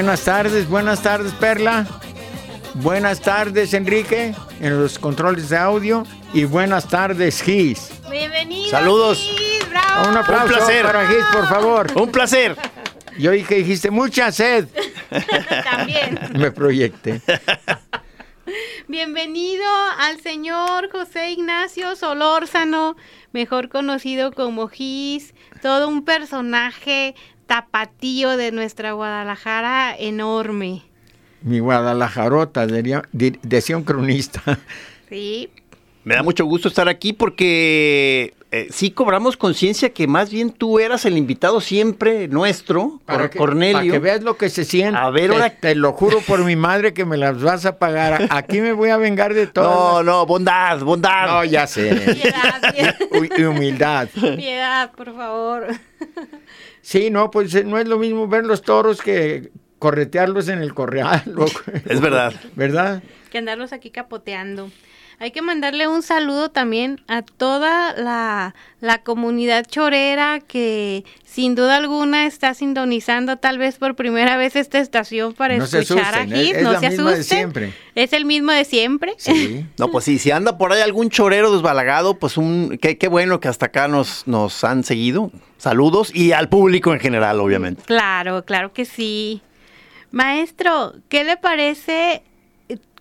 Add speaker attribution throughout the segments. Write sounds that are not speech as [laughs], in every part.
Speaker 1: Buenas tardes, buenas tardes Perla. Buenas tardes Enrique en los controles de audio y buenas tardes Gis.
Speaker 2: Bienvenido.
Speaker 3: Saludos.
Speaker 1: Un aplauso para Gis, por favor.
Speaker 3: Un placer.
Speaker 1: Yo que dijiste mucha sed. [laughs]
Speaker 2: También.
Speaker 1: Me proyecté.
Speaker 2: Bienvenido al señor José Ignacio Solórzano, mejor conocido como Gis, todo un personaje tapatío de nuestra Guadalajara enorme.
Speaker 1: Mi Guadalajarota, decía un cronista.
Speaker 2: Sí.
Speaker 3: Me da mucho gusto estar aquí porque eh, sí cobramos conciencia que más bien tú eras el invitado siempre nuestro, para Cornelio. Para
Speaker 1: que veas lo que se siente. A ver, ahora... te, lo juro por mi madre que me las vas a pagar. Aquí me voy a vengar de todo.
Speaker 3: No, no, bondad, bondad.
Speaker 1: No, ya sé.
Speaker 2: Piedad,
Speaker 1: piedad. humildad.
Speaker 2: Piedad, por favor.
Speaker 1: Sí, no, pues eh, no es lo mismo ver los toros que corretearlos en el correal. [laughs]
Speaker 3: Es verdad.
Speaker 1: ¿Verdad?
Speaker 2: Que andarlos aquí capoteando. Hay que mandarle un saludo también a toda la, comunidad chorera que sin duda alguna está sintonizando tal vez por primera vez esta estación para escuchar a Gis.
Speaker 1: no se asusten. siempre.
Speaker 2: Es el mismo de siempre.
Speaker 3: Sí. [laughs] no, pues sí, si anda por ahí algún chorero desbalagado, pues un qué, qué bueno que hasta acá nos, nos han seguido. Saludos y al público en general, obviamente.
Speaker 2: Claro, claro que sí. Maestro, ¿qué le parece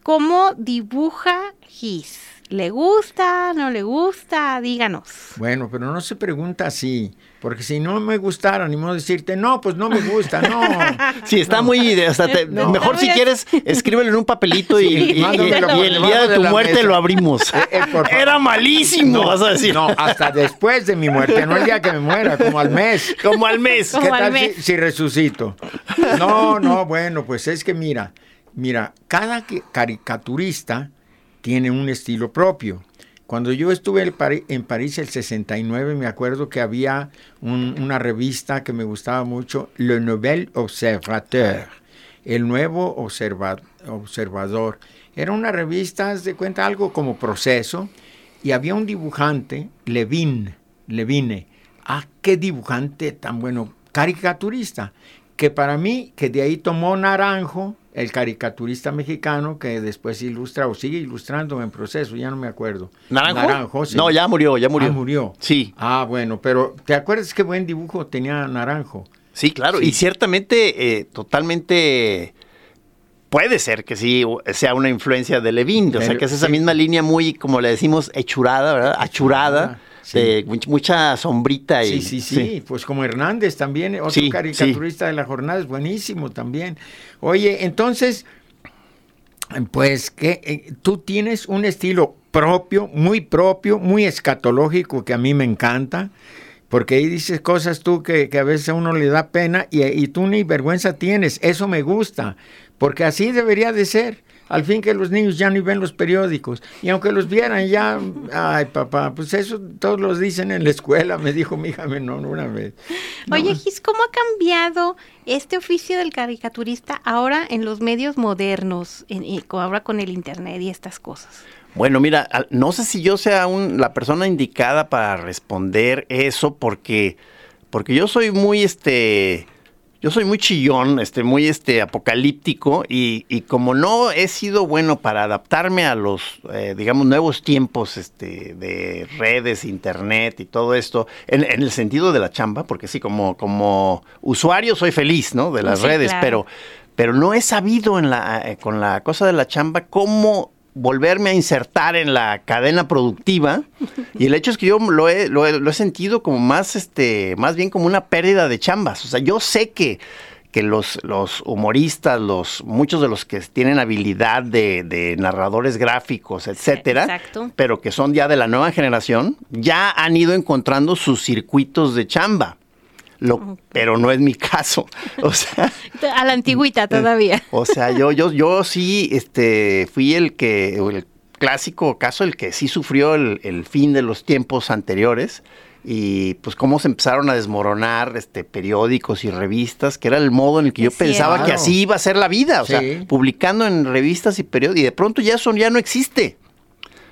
Speaker 2: cómo dibuja Gis? ¿Le gusta? ¿No le gusta? Díganos.
Speaker 1: Bueno, pero no se pregunta así, porque si no me gustara, ni modo decirte, no, pues no me gusta, no. [laughs]
Speaker 3: Sí, está muy... Mejor si quieres, escríbelo en un papelito y, el día de tu muerte lo abrimos. Eh, eh, Era malísimo, vas a decir.
Speaker 1: No, hasta después de mi muerte, no el día que me muera, como al mes.
Speaker 3: Como al mes.
Speaker 1: ¿Qué tal Si, resucito? No, no, bueno, pues es que mira, mira, cada caricaturista tiene un estilo propio. Cuando yo estuve en París el 69, me acuerdo que había una revista que me gustaba mucho, Le Nouvel Observateur, el nuevo observador. Era una revista, de cuenta, algo como proceso, y había un dibujante, Levin, Levine. Ah, qué dibujante tan bueno, caricaturista, que para mí, que de ahí tomó Naranjo, el caricaturista mexicano que después ilustra o sigue ilustrando en proceso, ya no me acuerdo.
Speaker 3: ¿Naranjo? No, ya murió, ya murió.
Speaker 1: Ah, murió.
Speaker 3: Sí.
Speaker 1: Ah, bueno, pero ¿te acuerdas qué buen dibujo tenía Naranjo?
Speaker 3: Sí, claro, y ciertamente, eh, totalmente puede ser que sí sea una influencia de Levin, o sea, que es esa misma línea muy, como le decimos, hechurada, ¿verdad? Achurada de mucha sombrita.
Speaker 1: Y, sí, sí, sí, pues como Hernández también, otro caricaturista de la jornada, es buenísimo también. Oye, entonces, pues que eh, tú tienes un estilo propio, muy propio, muy escatológico, que a mí me encanta, porque ahí dices cosas tú que, a veces a uno le da pena y, y tú ni vergüenza tienes, eso me gusta, porque así debería de ser al fin que los niños ya ni ven los periódicos. Y aunque los vieran ya, ay papá, pues eso todos los dicen en la escuela, me dijo mi hija menor una vez.
Speaker 2: Oye, Gis, ¿cómo ha cambiado este oficio del caricaturista ahora en los medios modernos, ahora con el Internet y estas cosas?
Speaker 3: Bueno, mira, no sé si yo sea la persona indicada para responder eso porque, porque yo soy muy, este, yo soy muy chillón, este, muy este, apocalíptico y, y como no he sido bueno para adaptarme a los, eh, digamos, nuevos tiempos este, de redes, internet y todo esto, en, el sentido de la chamba, porque sí, como, como usuario soy feliz, ¿no? De las redes, pero, pero no he sabido en la, eh, con la cosa de la chamba cómo volverme a insertar en la cadena productiva. Y el hecho es que yo lo he, lo he, sentido como más, este, más bien como una pérdida de chambas. O sea, yo sé que, que los, los humoristas, los, muchos de los que tienen habilidad de, narradores gráficos, etcétera, pero que son ya de la nueva generación, ya han ido encontrando sus circuitos de chamba pero no es mi caso. [laughs] O sea,
Speaker 2: a la antigüita todavía. [laughs]
Speaker 3: O sea, yo, yo, yo sí, este, fui el que, el clásico caso, el que sí sufrió el, fin de los tiempos anteriores y pues cómo se empezaron a desmoronar este periódicos y revistas, que era el modo en el que yo pensaba que así iba a ser la vida, o sea, publicando en revistas y periódicos y de pronto ya eso ya no existe.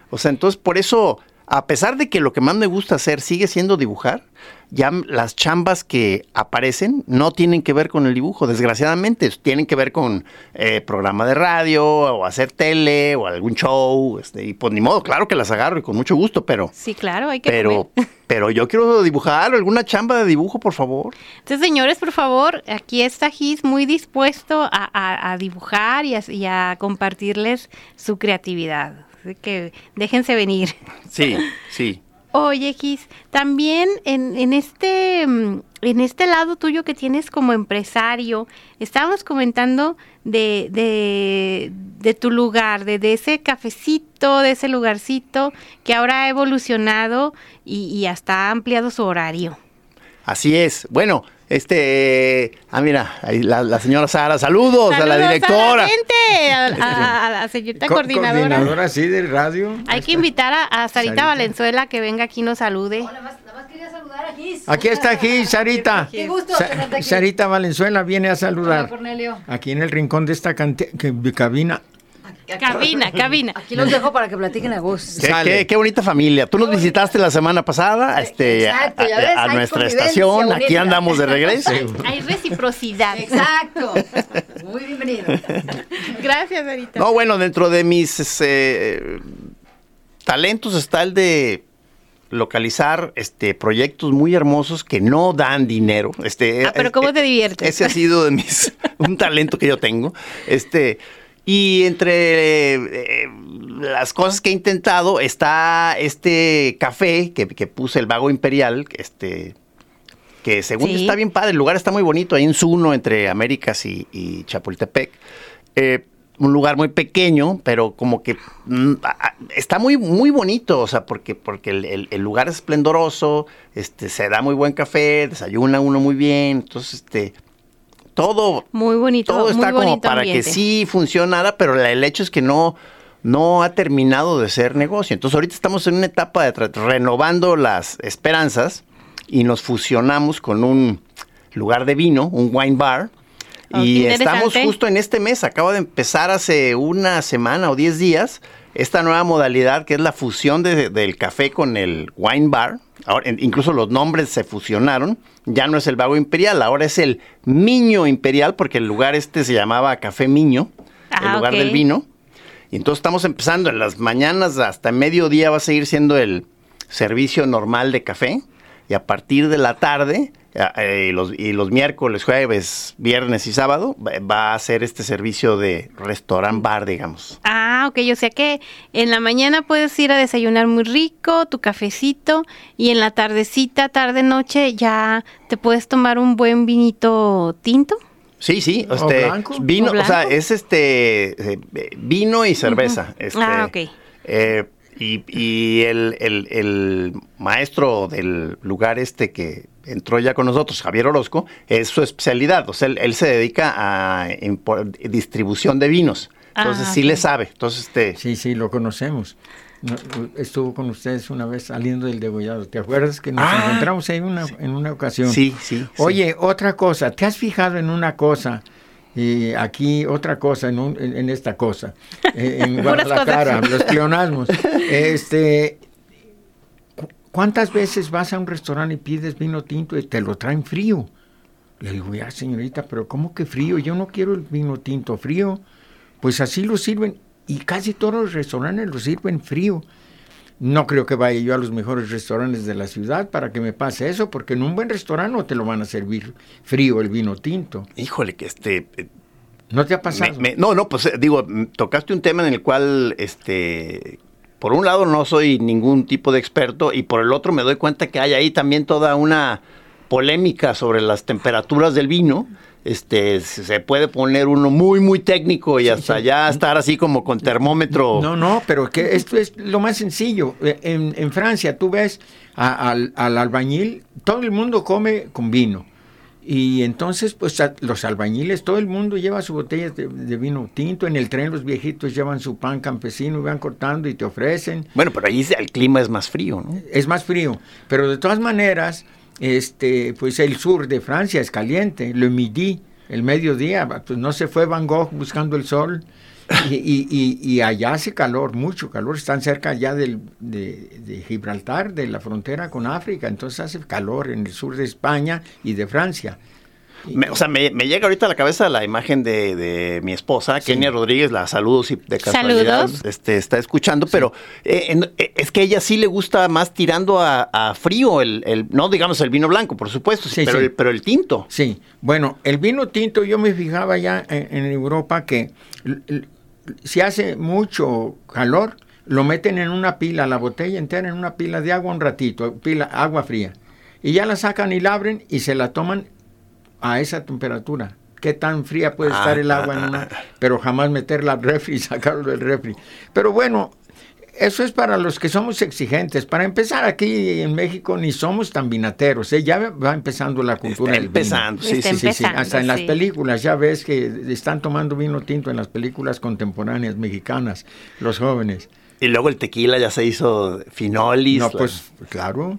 Speaker 3: O sea, entonces por eso a pesar de que lo que más me gusta hacer sigue siendo dibujar, ya las chambas que aparecen no tienen que ver con el dibujo, desgraciadamente, tienen que ver con eh, programa de radio o hacer tele o algún show, este, y pues ni modo, claro que las agarro y con mucho gusto, pero...
Speaker 2: Sí, claro, hay que...
Speaker 3: Pero, [laughs] pero yo quiero dibujar alguna chamba de dibujo, por favor.
Speaker 2: Entonces, señores, por favor, aquí está Gis muy dispuesto a, dibujar y a compartirles su creatividad que déjense venir.
Speaker 3: Sí, sí.
Speaker 2: Oye, Gis, también en, este, mm, en este lado tuyo que tienes como empresario, estábamos comentando de, de, tu lugar, de, de, ese cafecito, de ese lugarcito que ahora ha evolucionado y, y hasta ha ampliado su horario.
Speaker 3: Así es. Bueno, este, ah, mira, ahí la, señora Sara, saludos, a la directora.
Speaker 2: A, la señorita coordinadora.
Speaker 1: Coordinadora, sí, del radio.
Speaker 2: Hay que invitar a, Sarita, Valenzuela que venga aquí y nos salude.
Speaker 4: Hola, más, nada más quería saludar a Gis.
Speaker 1: Aquí está Gis, Sarita.
Speaker 4: Qué gusto.
Speaker 1: Sarita Valenzuela viene a saludar.
Speaker 4: Hola, Cornelio.
Speaker 1: Aquí en el rincón de esta cabina. [laughs]
Speaker 2: Cabina, cabina.
Speaker 4: Aquí los dejo para que platiquen a gusto.
Speaker 3: Qué,
Speaker 1: Sale.
Speaker 3: qué- qué bonita familia. Tú nos visitaste la semana pasada este,
Speaker 4: Exacto,
Speaker 3: a,
Speaker 4: ya ves,
Speaker 3: a- a
Speaker 4: hay
Speaker 3: nuestra estación. Aquí andamos de regreso.
Speaker 2: Hay reciprocidad.
Speaker 4: Exacto. [laughs] Muy bienvenido.
Speaker 2: Gracias, Arita.
Speaker 3: No, bueno, dentro de mis este, talentos está el de localizar este proyectos muy hermosos que no dan dinero. Este,
Speaker 2: Ah, pero ¿cómo te diviertes?
Speaker 3: Ese ha sido de mis [laughs] un talento que yo tengo. Este y entre eh, las cosas que he intentado está este café que, que puse el Vago Imperial, este que según
Speaker 2: Sí.
Speaker 3: está bien padre, el lugar está muy bonito, ahí en Zuno, entre Américas y, y Chapultepec. Eh, un lugar muy pequeño, pero como que mm, está muy, muy bonito, o sea, porque, porque el, el- el lugar es esplendoroso, este, se da muy buen café, desayuna uno muy bien, entonces, este, todo,
Speaker 2: Muy bonito.
Speaker 3: todo
Speaker 2: muy
Speaker 3: está como para
Speaker 2: ambiente.
Speaker 3: que sí funcionara, pero el hecho es que no, no ha terminado de ser negocio. Entonces ahorita estamos en una etapa de renovando las esperanzas y nos fusionamos con un lugar de vino, un wine bar.
Speaker 2: Oh,
Speaker 3: y estamos justo en este mes, acaba de empezar hace una semana o 10 días esta nueva modalidad que es la fusión de- del café con el wine bar. Ahora, incluso los nombres se fusionaron. Ya no es el Vago Imperial, ahora es el Miño Imperial porque el lugar este se llamaba Café Miño, el
Speaker 2: Ah,
Speaker 3: lugar
Speaker 2: ok.
Speaker 3: del vino. Y entonces estamos empezando en las mañanas hasta mediodía va a seguir siendo el servicio normal de café. Y a partir de la tarde, eh, y los, y los miércoles, jueves, viernes y sábado, va- a ser este servicio de restaurant bar, digamos.
Speaker 2: Ah, ok, o sea que en la mañana puedes ir a desayunar muy rico, tu cafecito, y en la tardecita, tarde, noche, ya te puedes tomar un buen vinito tinto.
Speaker 3: Sí, sí,
Speaker 1: ¿O
Speaker 3: este
Speaker 1: blanco?
Speaker 3: vino,
Speaker 2: ¿O
Speaker 3: o sea,
Speaker 2: blanco?
Speaker 3: es este eh, vino y cerveza. este,
Speaker 2: Ah, ok.
Speaker 3: eh, y y el, el- el maestro del lugar este que entró ya con nosotros, Javier Orozco, es su especialidad. O sea, él, él se dedica a distribución de vinos. Entonces
Speaker 2: Ah,
Speaker 3: sí le sabe. Entonces, este,
Speaker 1: Sí, sí, lo conocemos. No, estuvo con ustedes una vez saliendo del degollado. ¿Te acuerdas que nos
Speaker 3: Ah.
Speaker 1: encontramos ahí una, en una ocasión?
Speaker 3: sí, sí. sí.
Speaker 1: Oye, otra cosa, ¿te has fijado en una cosa? Y aquí otra cosa, en, un- en- en esta cosa, eh, en [laughs] Guadalajara, los pleonasmos. Este, ¿cu- ¿Cuántas veces vas a un restaurante y pides vino tinto y te lo traen frío? Le digo, ya señorita, pero ¿cómo que frío? Yo no quiero el vino tinto frío. Pues así lo sirven y casi todos los restaurantes lo sirven frío. No creo que vaya yo a los mejores restaurantes de la ciudad para que me pase eso, porque en un buen restaurante no te lo van a servir frío el vino tinto.
Speaker 3: Híjole, que este, eh,
Speaker 1: ¿No te ha pasado?
Speaker 3: me- no, no, pues eh, digo, mm, tocaste un tema en el cual, este, por un lado no soy ningún tipo de experto y por el otro me doy cuenta que hay ahí también toda una polémica sobre las temperaturas del vino. Este, se puede poner uno muy, muy técnico y hasta
Speaker 1: sí.
Speaker 3: ya estar así como con termómetro.
Speaker 1: No, no, pero que esto es lo más sencillo. Eh, En, en Francia tú ves a- al, al albañil, todo el mundo come con vino. Y entonces, pues a- los albañiles, todo el mundo lleva su botella de, de vino tinto. En el tren los viejitos llevan su pan campesino y van cortando y te ofrecen.
Speaker 3: Bueno, pero ahí el clima es más frío, ¿no?
Speaker 1: Es más frío. Pero de todas maneras, este, pues el sur de Francia es caliente. Le midi, el mediodía, pues no se fue Van Gogh buscando el sol. Y, y- allá hace calor, mucho calor. Están cerca ya del, de, de Gibraltar, de la frontera con África. Entonces hace calor en el sur de España y de Francia.
Speaker 3: Me- o sea, me, me llega ahorita a la cabeza la imagen de, de mi esposa, Kenia Rodríguez, la saludos y de casualidad
Speaker 2: Saludos.
Speaker 3: este, está escuchando, pero eh, en- eh, es que a ella sí le gusta más tirando a, a frío, el, el- no digamos el vino blanco, por supuesto,
Speaker 1: Sí,
Speaker 3: pero,
Speaker 1: sí.
Speaker 3: El, pero el tinto.
Speaker 1: Sí, bueno, el vino tinto yo me fijaba ya en, en Europa que si hace mucho calor, lo meten en una pila, la botella entera en una pila de agua un ratito, pila, agua fría. Y ya la sacan y la abren y se la toman a esa temperatura. ¿Qué tan fría puede
Speaker 3: Ah,
Speaker 1: estar el agua en
Speaker 3: ah,
Speaker 1: una? Pero jamás meterla al refri y [laughs] sacarlo del refri. Pero bueno, eso es para los que somos exigentes. Para empezar, aquí en México ni somos tan vinateros. ¿eh? Ya va empezando la cultura
Speaker 3: Está
Speaker 1: del vino.
Speaker 3: empezando, sí,
Speaker 2: Está
Speaker 3: sí, sí, sí.
Speaker 1: Hasta en las películas ya ves que están tomando vino tinto en las películas contemporáneas mexicanas, los jóvenes.
Speaker 3: Y luego el tequila ya se hizo finolis.
Speaker 1: No,
Speaker 3: la-
Speaker 1: pues claro.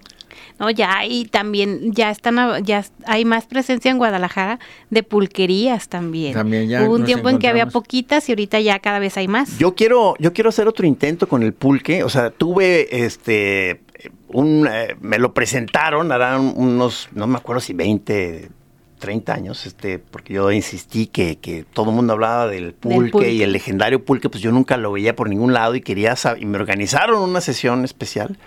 Speaker 2: No, ya hay también, ya están, ya hay más presencia en Guadalajara de pulquerías también.
Speaker 1: También ya
Speaker 2: Hubo un tiempo en que había poquitas y ahorita ya cada vez hay más.
Speaker 3: Yo quiero, yo quiero hacer otro intento con el pulque. O sea, tuve este un eh, me lo presentaron, harán unos, no me acuerdo si 20, 30 años, este, porque yo insistí que, que todo el mundo hablaba del pulque,
Speaker 2: pulque.
Speaker 3: y el legendario pulque, pues yo nunca lo veía por ningún lado y quería saber, y me organizaron una sesión especial.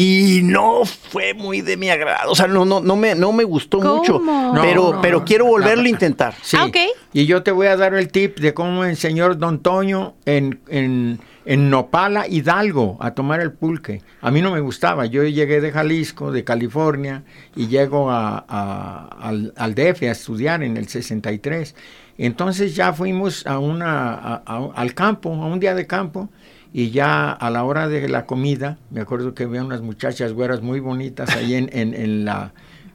Speaker 3: Y no fue muy de mi agrado, o sea, no, no, no me, no me gustó
Speaker 2: ¿Cómo?
Speaker 3: mucho,
Speaker 2: No,
Speaker 3: pero,
Speaker 1: no,
Speaker 3: pero quiero volverlo a intentar.
Speaker 1: Sí.
Speaker 2: Ah, ok.
Speaker 1: Y yo te voy a dar el tip de cómo enseñó Don Toño en, en, en Nopala, Hidalgo, a tomar el pulque. A mí no me gustaba. Yo llegué de Jalisco, de California, y llego a, a- al, DF a estudiar en el 63. Entonces ya fuimos a una, al campo, a un día de campo, y ya a la hora de la comida, me acuerdo que había unas muchachas güeras muy bonitas ahí en, en, en la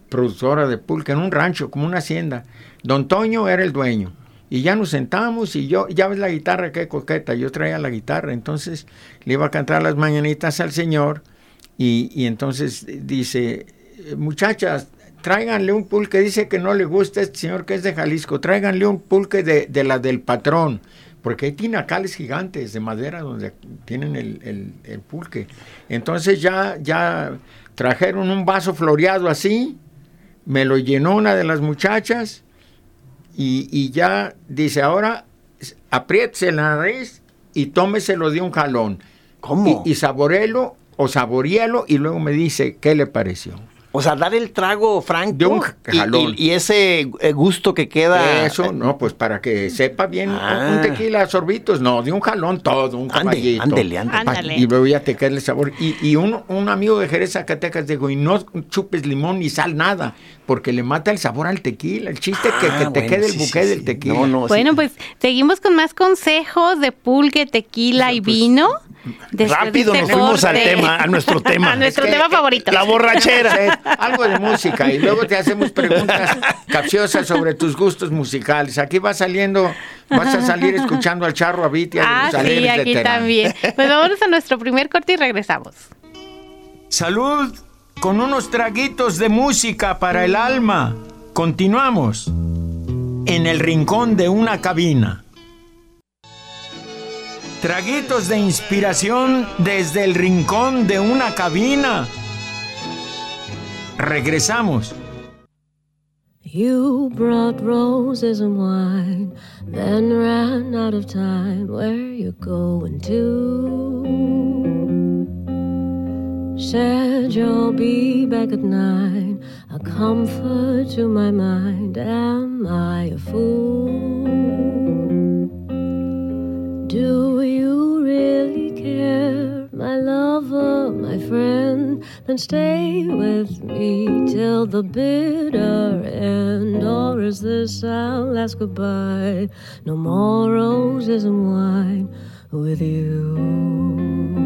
Speaker 1: productora de pulque, en un rancho, como una hacienda. Don Toño era el dueño. Y ya nos sentamos y yo, ya ves la guitarra, qué coqueta, yo traía la guitarra, entonces le iba a cantar las mañanitas al Señor y, y entonces dice, muchachas, tráiganle un pulque, dice que no le gusta este señor que es de Jalisco, tráiganle un pulque de, de la del patrón, porque hay tinacales gigantes de madera donde tienen el, el- el pulque. Entonces ya, ya trajeron un vaso floreado así, me lo llenó una de las muchachas y, y ya dice, ahora apriétese la nariz y tómeselo de un jalón.
Speaker 3: ¿Cómo?
Speaker 1: Y, y saboréelo o saborealo y luego me dice qué le pareció.
Speaker 3: O sea, dar el trago franco
Speaker 1: De un
Speaker 3: y-
Speaker 1: jalón.
Speaker 3: y, y ese eh, gusto que queda.
Speaker 1: Eso, no, pues para que sepa bien un-
Speaker 3: Ah.
Speaker 1: un tequila a sorbitos, no, de un jalón todo, un
Speaker 3: Ande,
Speaker 1: caballito.
Speaker 3: ándele, ándele.
Speaker 2: Ándale.
Speaker 1: Y luego ya te queda el sabor. Y, y un, un amigo de Jerez Zacatecas dijo, y no chupes limón ni sal, nada, porque le mata el sabor al tequila. El chiste es que,
Speaker 3: Ah,
Speaker 1: que te
Speaker 3: bueno,
Speaker 1: quede el
Speaker 3: sí,
Speaker 1: buque
Speaker 3: sí,
Speaker 1: del
Speaker 3: sí.
Speaker 1: tequila.
Speaker 3: No, no, sí.
Speaker 2: Bueno, pues seguimos con más consejos de pulque, tequila y
Speaker 1: Pues,
Speaker 2: vino. Después de
Speaker 3: Rápido nos fuimos al tema, a nuestro [laughs] tema.
Speaker 2: a nuestro
Speaker 1: Es que-
Speaker 2: tema favorito.
Speaker 3: La borrachera.
Speaker 1: Algo de música y luego te hacemos preguntas capciosas sobre tus gustos musicales. Aquí va saliendo, vas a salir escuchando al charro Abitia de
Speaker 2: Ah,
Speaker 1: los
Speaker 2: sí,
Speaker 1: de
Speaker 2: aquí también. Pues vámonos a nuestro primer corte y regresamos.
Speaker 1: Salud con unos traguitos de música para el alma. Continuamos en el rincón de una cabina. Traguitos de inspiración desde el rincón de una cabina. Regresamos.
Speaker 5: You brought roses and wine, then ran out of time. Where you going to? Said you'll be back at nine, a comfort to my mind. Am I a fool? Do you really care, my lover, my friend? Then stay with me till the bitter end. Or is this our last goodbye? No more roses and wine with you.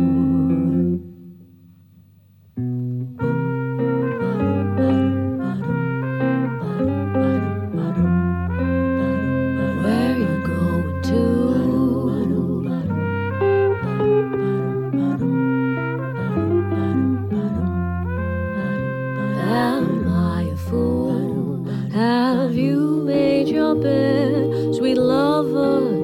Speaker 5: Have you made your bed, sweet lover,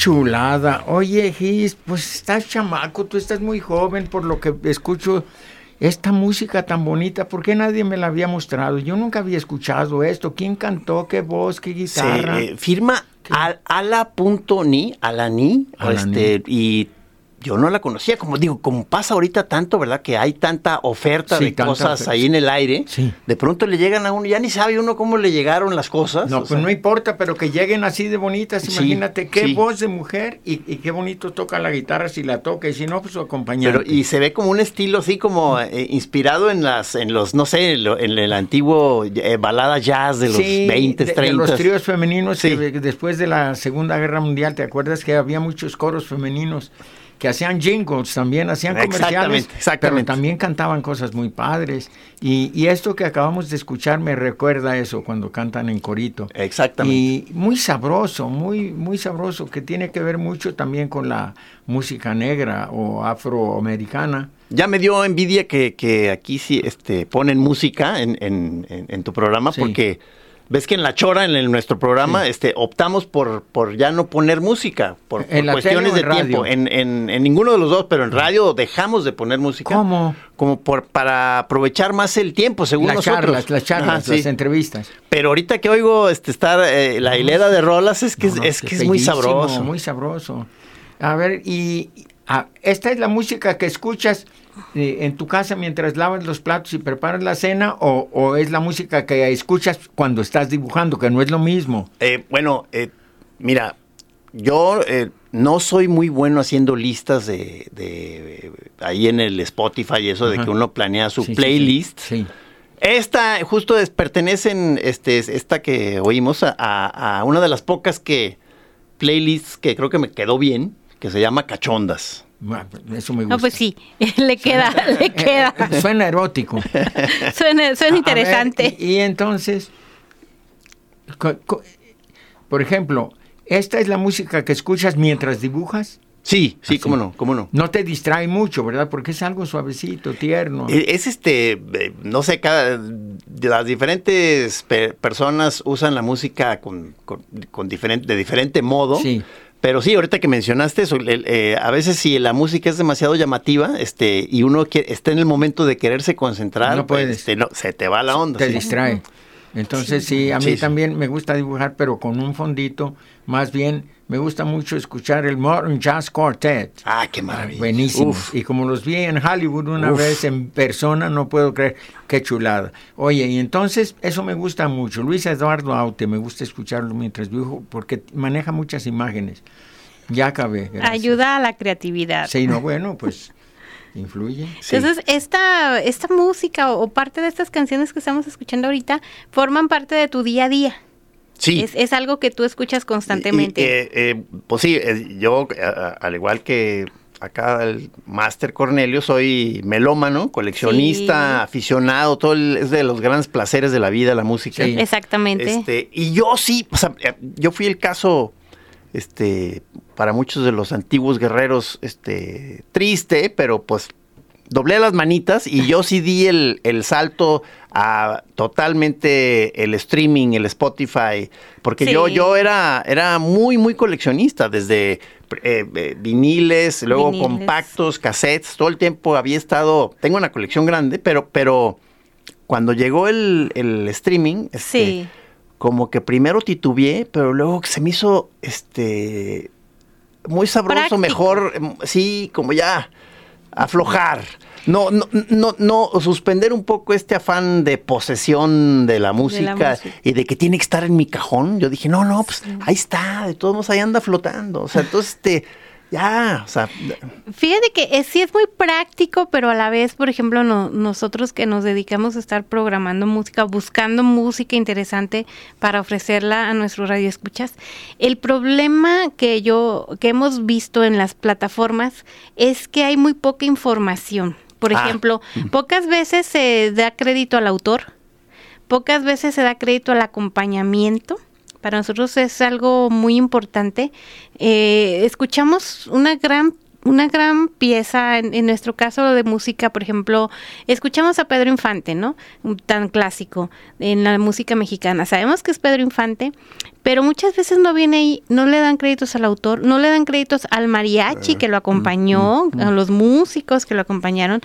Speaker 1: chulada. Oye, Gis, pues estás chamaco, tú estás muy joven por lo que escucho esta música tan bonita. ¿Por qué nadie me la había mostrado? Yo nunca había escuchado esto. ¿Quién cantó? ¿Qué voz? ¿Qué
Speaker 3: Se,
Speaker 1: guitarra?
Speaker 3: eh, firma al, ala.ni, alani,
Speaker 1: Alani.
Speaker 3: este, y yo no la conocía, como digo, como pasa ahorita tanto, ¿verdad? Que hay tanta oferta
Speaker 1: Sí,
Speaker 3: de
Speaker 1: tanta
Speaker 3: cosas
Speaker 1: oferta.
Speaker 3: ahí en el aire,
Speaker 1: Sí.
Speaker 3: de pronto le llegan a uno, ya ni sabe uno cómo le llegaron las cosas.
Speaker 1: No, pues
Speaker 3: sea,
Speaker 1: no importa, pero que lleguen así de bonitas,
Speaker 3: Sí,
Speaker 1: imagínate qué voz de mujer y, y qué bonito toca la guitarra si la toca y si no, pues su acompañante.
Speaker 3: Pero, y se ve como un estilo así como eh, inspirado en las, en los, no sé, en, lo- en el antiguo eh, balada jazz de los
Speaker 1: Sí,
Speaker 3: 20,
Speaker 1: de-
Speaker 3: 30.
Speaker 1: De los tríos femeninos que después de la Segunda Guerra Mundial, ¿te acuerdas que había muchos coros femeninos que hacían jingles también, hacían comerciales,
Speaker 3: Exactamente, exactamente.
Speaker 1: pero también cantaban cosas muy padres. Y, y esto que acabamos de escuchar me recuerda eso cuando cantan en corito.
Speaker 3: Exactamente.
Speaker 1: Y muy sabroso, muy, muy sabroso, que tiene que ver mucho también con la música negra o afroamericana.
Speaker 3: Ya me dio envidia que, que aquí sí este, ponen música en, en- en- en tu programa,
Speaker 1: Sí.
Speaker 3: porque ves que en La Chora, en el- nuestro programa,
Speaker 1: Sí.
Speaker 3: este, optamos por, por ya no poner música, por,
Speaker 1: ¿En
Speaker 3: por cuestiones de tiempo. En, en- en ninguno de los dos, pero en radio dejamos de poner música.
Speaker 1: ¿Cómo?
Speaker 3: Como por, para aprovechar más el tiempo, según
Speaker 1: Las
Speaker 3: nosotros.
Speaker 1: charlas, las charlas,
Speaker 3: Ajá, sí.
Speaker 1: las entrevistas.
Speaker 3: Pero ahorita que oigo este, estar eh, la hilera de rolas, es que,
Speaker 1: No,
Speaker 3: es,
Speaker 1: no,
Speaker 3: es que es muy sabroso.
Speaker 1: Muy sabroso. A ver, y ah, esta es la música que escuchas eh, en tu casa mientras lavas los platos y preparas la cena, o, o es la música que escuchas cuando estás dibujando, que no es lo mismo.
Speaker 3: Eh, bueno, eh, mira, yo eh, no soy muy bueno haciendo listas de, de- ahí en el Spotify y eso de que uno planea su
Speaker 1: Sí,
Speaker 3: playlist.
Speaker 1: Sí, sí.
Speaker 3: Esta justo es, pertenecen, este, es- esta que oímos a, a- a una de las pocas que playlists que creo que me quedó bien, que se llama Cachondas.
Speaker 1: Bueno, Eso me gusta.
Speaker 2: No, pues sí, [laughs] le queda, le [laughs] queda.
Speaker 1: Eh, [laughs] Suena erótico.
Speaker 2: Suena, suena interesante.
Speaker 1: ver, y, y entonces, por ejemplo, ¿esta es la música que escuchas mientras dibujas?
Speaker 3: Sí, sí,
Speaker 1: Así.
Speaker 3: cómo no, cómo no.
Speaker 1: No te distrae mucho, ¿verdad? Porque es algo suavecito, tierno.
Speaker 3: E- Es este, eh, no sé, cada, las diferentes pe- personas usan la música con, con, con diferente, de diferente modo.
Speaker 1: Sí.
Speaker 3: Pero sí, ahorita que mencionaste eso, el- eh, a veces si la música es demasiado llamativa, este, y uno que- está en el momento de quererse concentrar,
Speaker 1: No
Speaker 3: pues,
Speaker 1: puedes.
Speaker 3: este, no, se te va la onda.
Speaker 1: te
Speaker 3: sí.
Speaker 1: distrae. Entonces sí, a mí
Speaker 3: Sí, sí.
Speaker 1: también me gusta dibujar, pero con un fondito. Más bien, me gusta mucho escuchar el Modern Jazz Quartet.
Speaker 3: Ah, qué maravilla.
Speaker 1: Buenísimo.
Speaker 3: Uf.
Speaker 1: Y como los vi en Hollywood una
Speaker 3: Uf.
Speaker 1: vez en persona, no puedo creer qué chulada. Oye, y entonces eso me gusta mucho. Luis Eduardo Aute, me gusta escucharlo mientras dibujo porque maneja muchas imágenes. Ya acabé. gracias.
Speaker 2: Ayuda a la creatividad.
Speaker 1: Sí, no, bueno, pues influye.
Speaker 3: Sí.
Speaker 2: Entonces, esta, esta música o, o parte de estas canciones que estamos escuchando ahorita forman parte de tu día a día.
Speaker 3: Sí.
Speaker 2: Es, es algo que tú escuchas constantemente.
Speaker 3: Y, eh, eh, pues sí, eh, yo, a- al igual que acá el Máster Cornelio, soy melómano, coleccionista,
Speaker 2: Sí.
Speaker 3: aficionado, todo el- es de los grandes placeres de la vida, la música.
Speaker 1: Sí.
Speaker 2: Exactamente.
Speaker 3: Este, y yo sí, o sea, yo fui el caso, este, para muchos de los antiguos guerreros, este, triste, pero pues doblé las manitas y yo sí di el, el salto a totalmente el streaming, el Spotify, porque
Speaker 2: Sí.
Speaker 3: yo, yo era, era muy, muy coleccionista, desde eh, eh, viniles, luego
Speaker 2: Viniles.
Speaker 3: compactos, cassettes, todo el tiempo había estado, tengo una colección grande, pero, pero cuando llegó el, el streaming, este,
Speaker 2: sí.
Speaker 3: como que primero titubeé, pero luego se me hizo este muy sabroso,
Speaker 2: Práctico.
Speaker 3: mejor, em, sí, como ya aflojar. No, no, no, no, suspender un poco este afán de posesión de la música,
Speaker 2: música.
Speaker 3: y de que tiene que estar en mi cajón. Yo dije, no, no, pues ahí está, de todos modos ahí anda flotando. O sea, entonces este, ya, o sea,
Speaker 2: Fíjate que es- sí es muy práctico, pero a la vez, por ejemplo, no- nosotros que nos dedicamos a estar programando música, buscando música interesante para ofrecerla a nuestros radioescuchas, el problema que yo que hemos visto en las plataformas es que hay muy poca información. Por
Speaker 3: Ah.
Speaker 2: ejemplo, pocas veces se da crédito al autor, pocas veces se da crédito al acompañamiento. Para nosotros es algo muy importante. Eh, escuchamos una gran una gran pieza, en, en nuestro caso de música, por ejemplo, escuchamos a Pedro Infante, ¿no? Tan clásico en la música mexicana. Sabemos que es Pedro Infante, pero muchas veces no viene ahí, no le dan créditos al autor, no le dan créditos al mariachi que lo acompañó, a los músicos que lo acompañaron.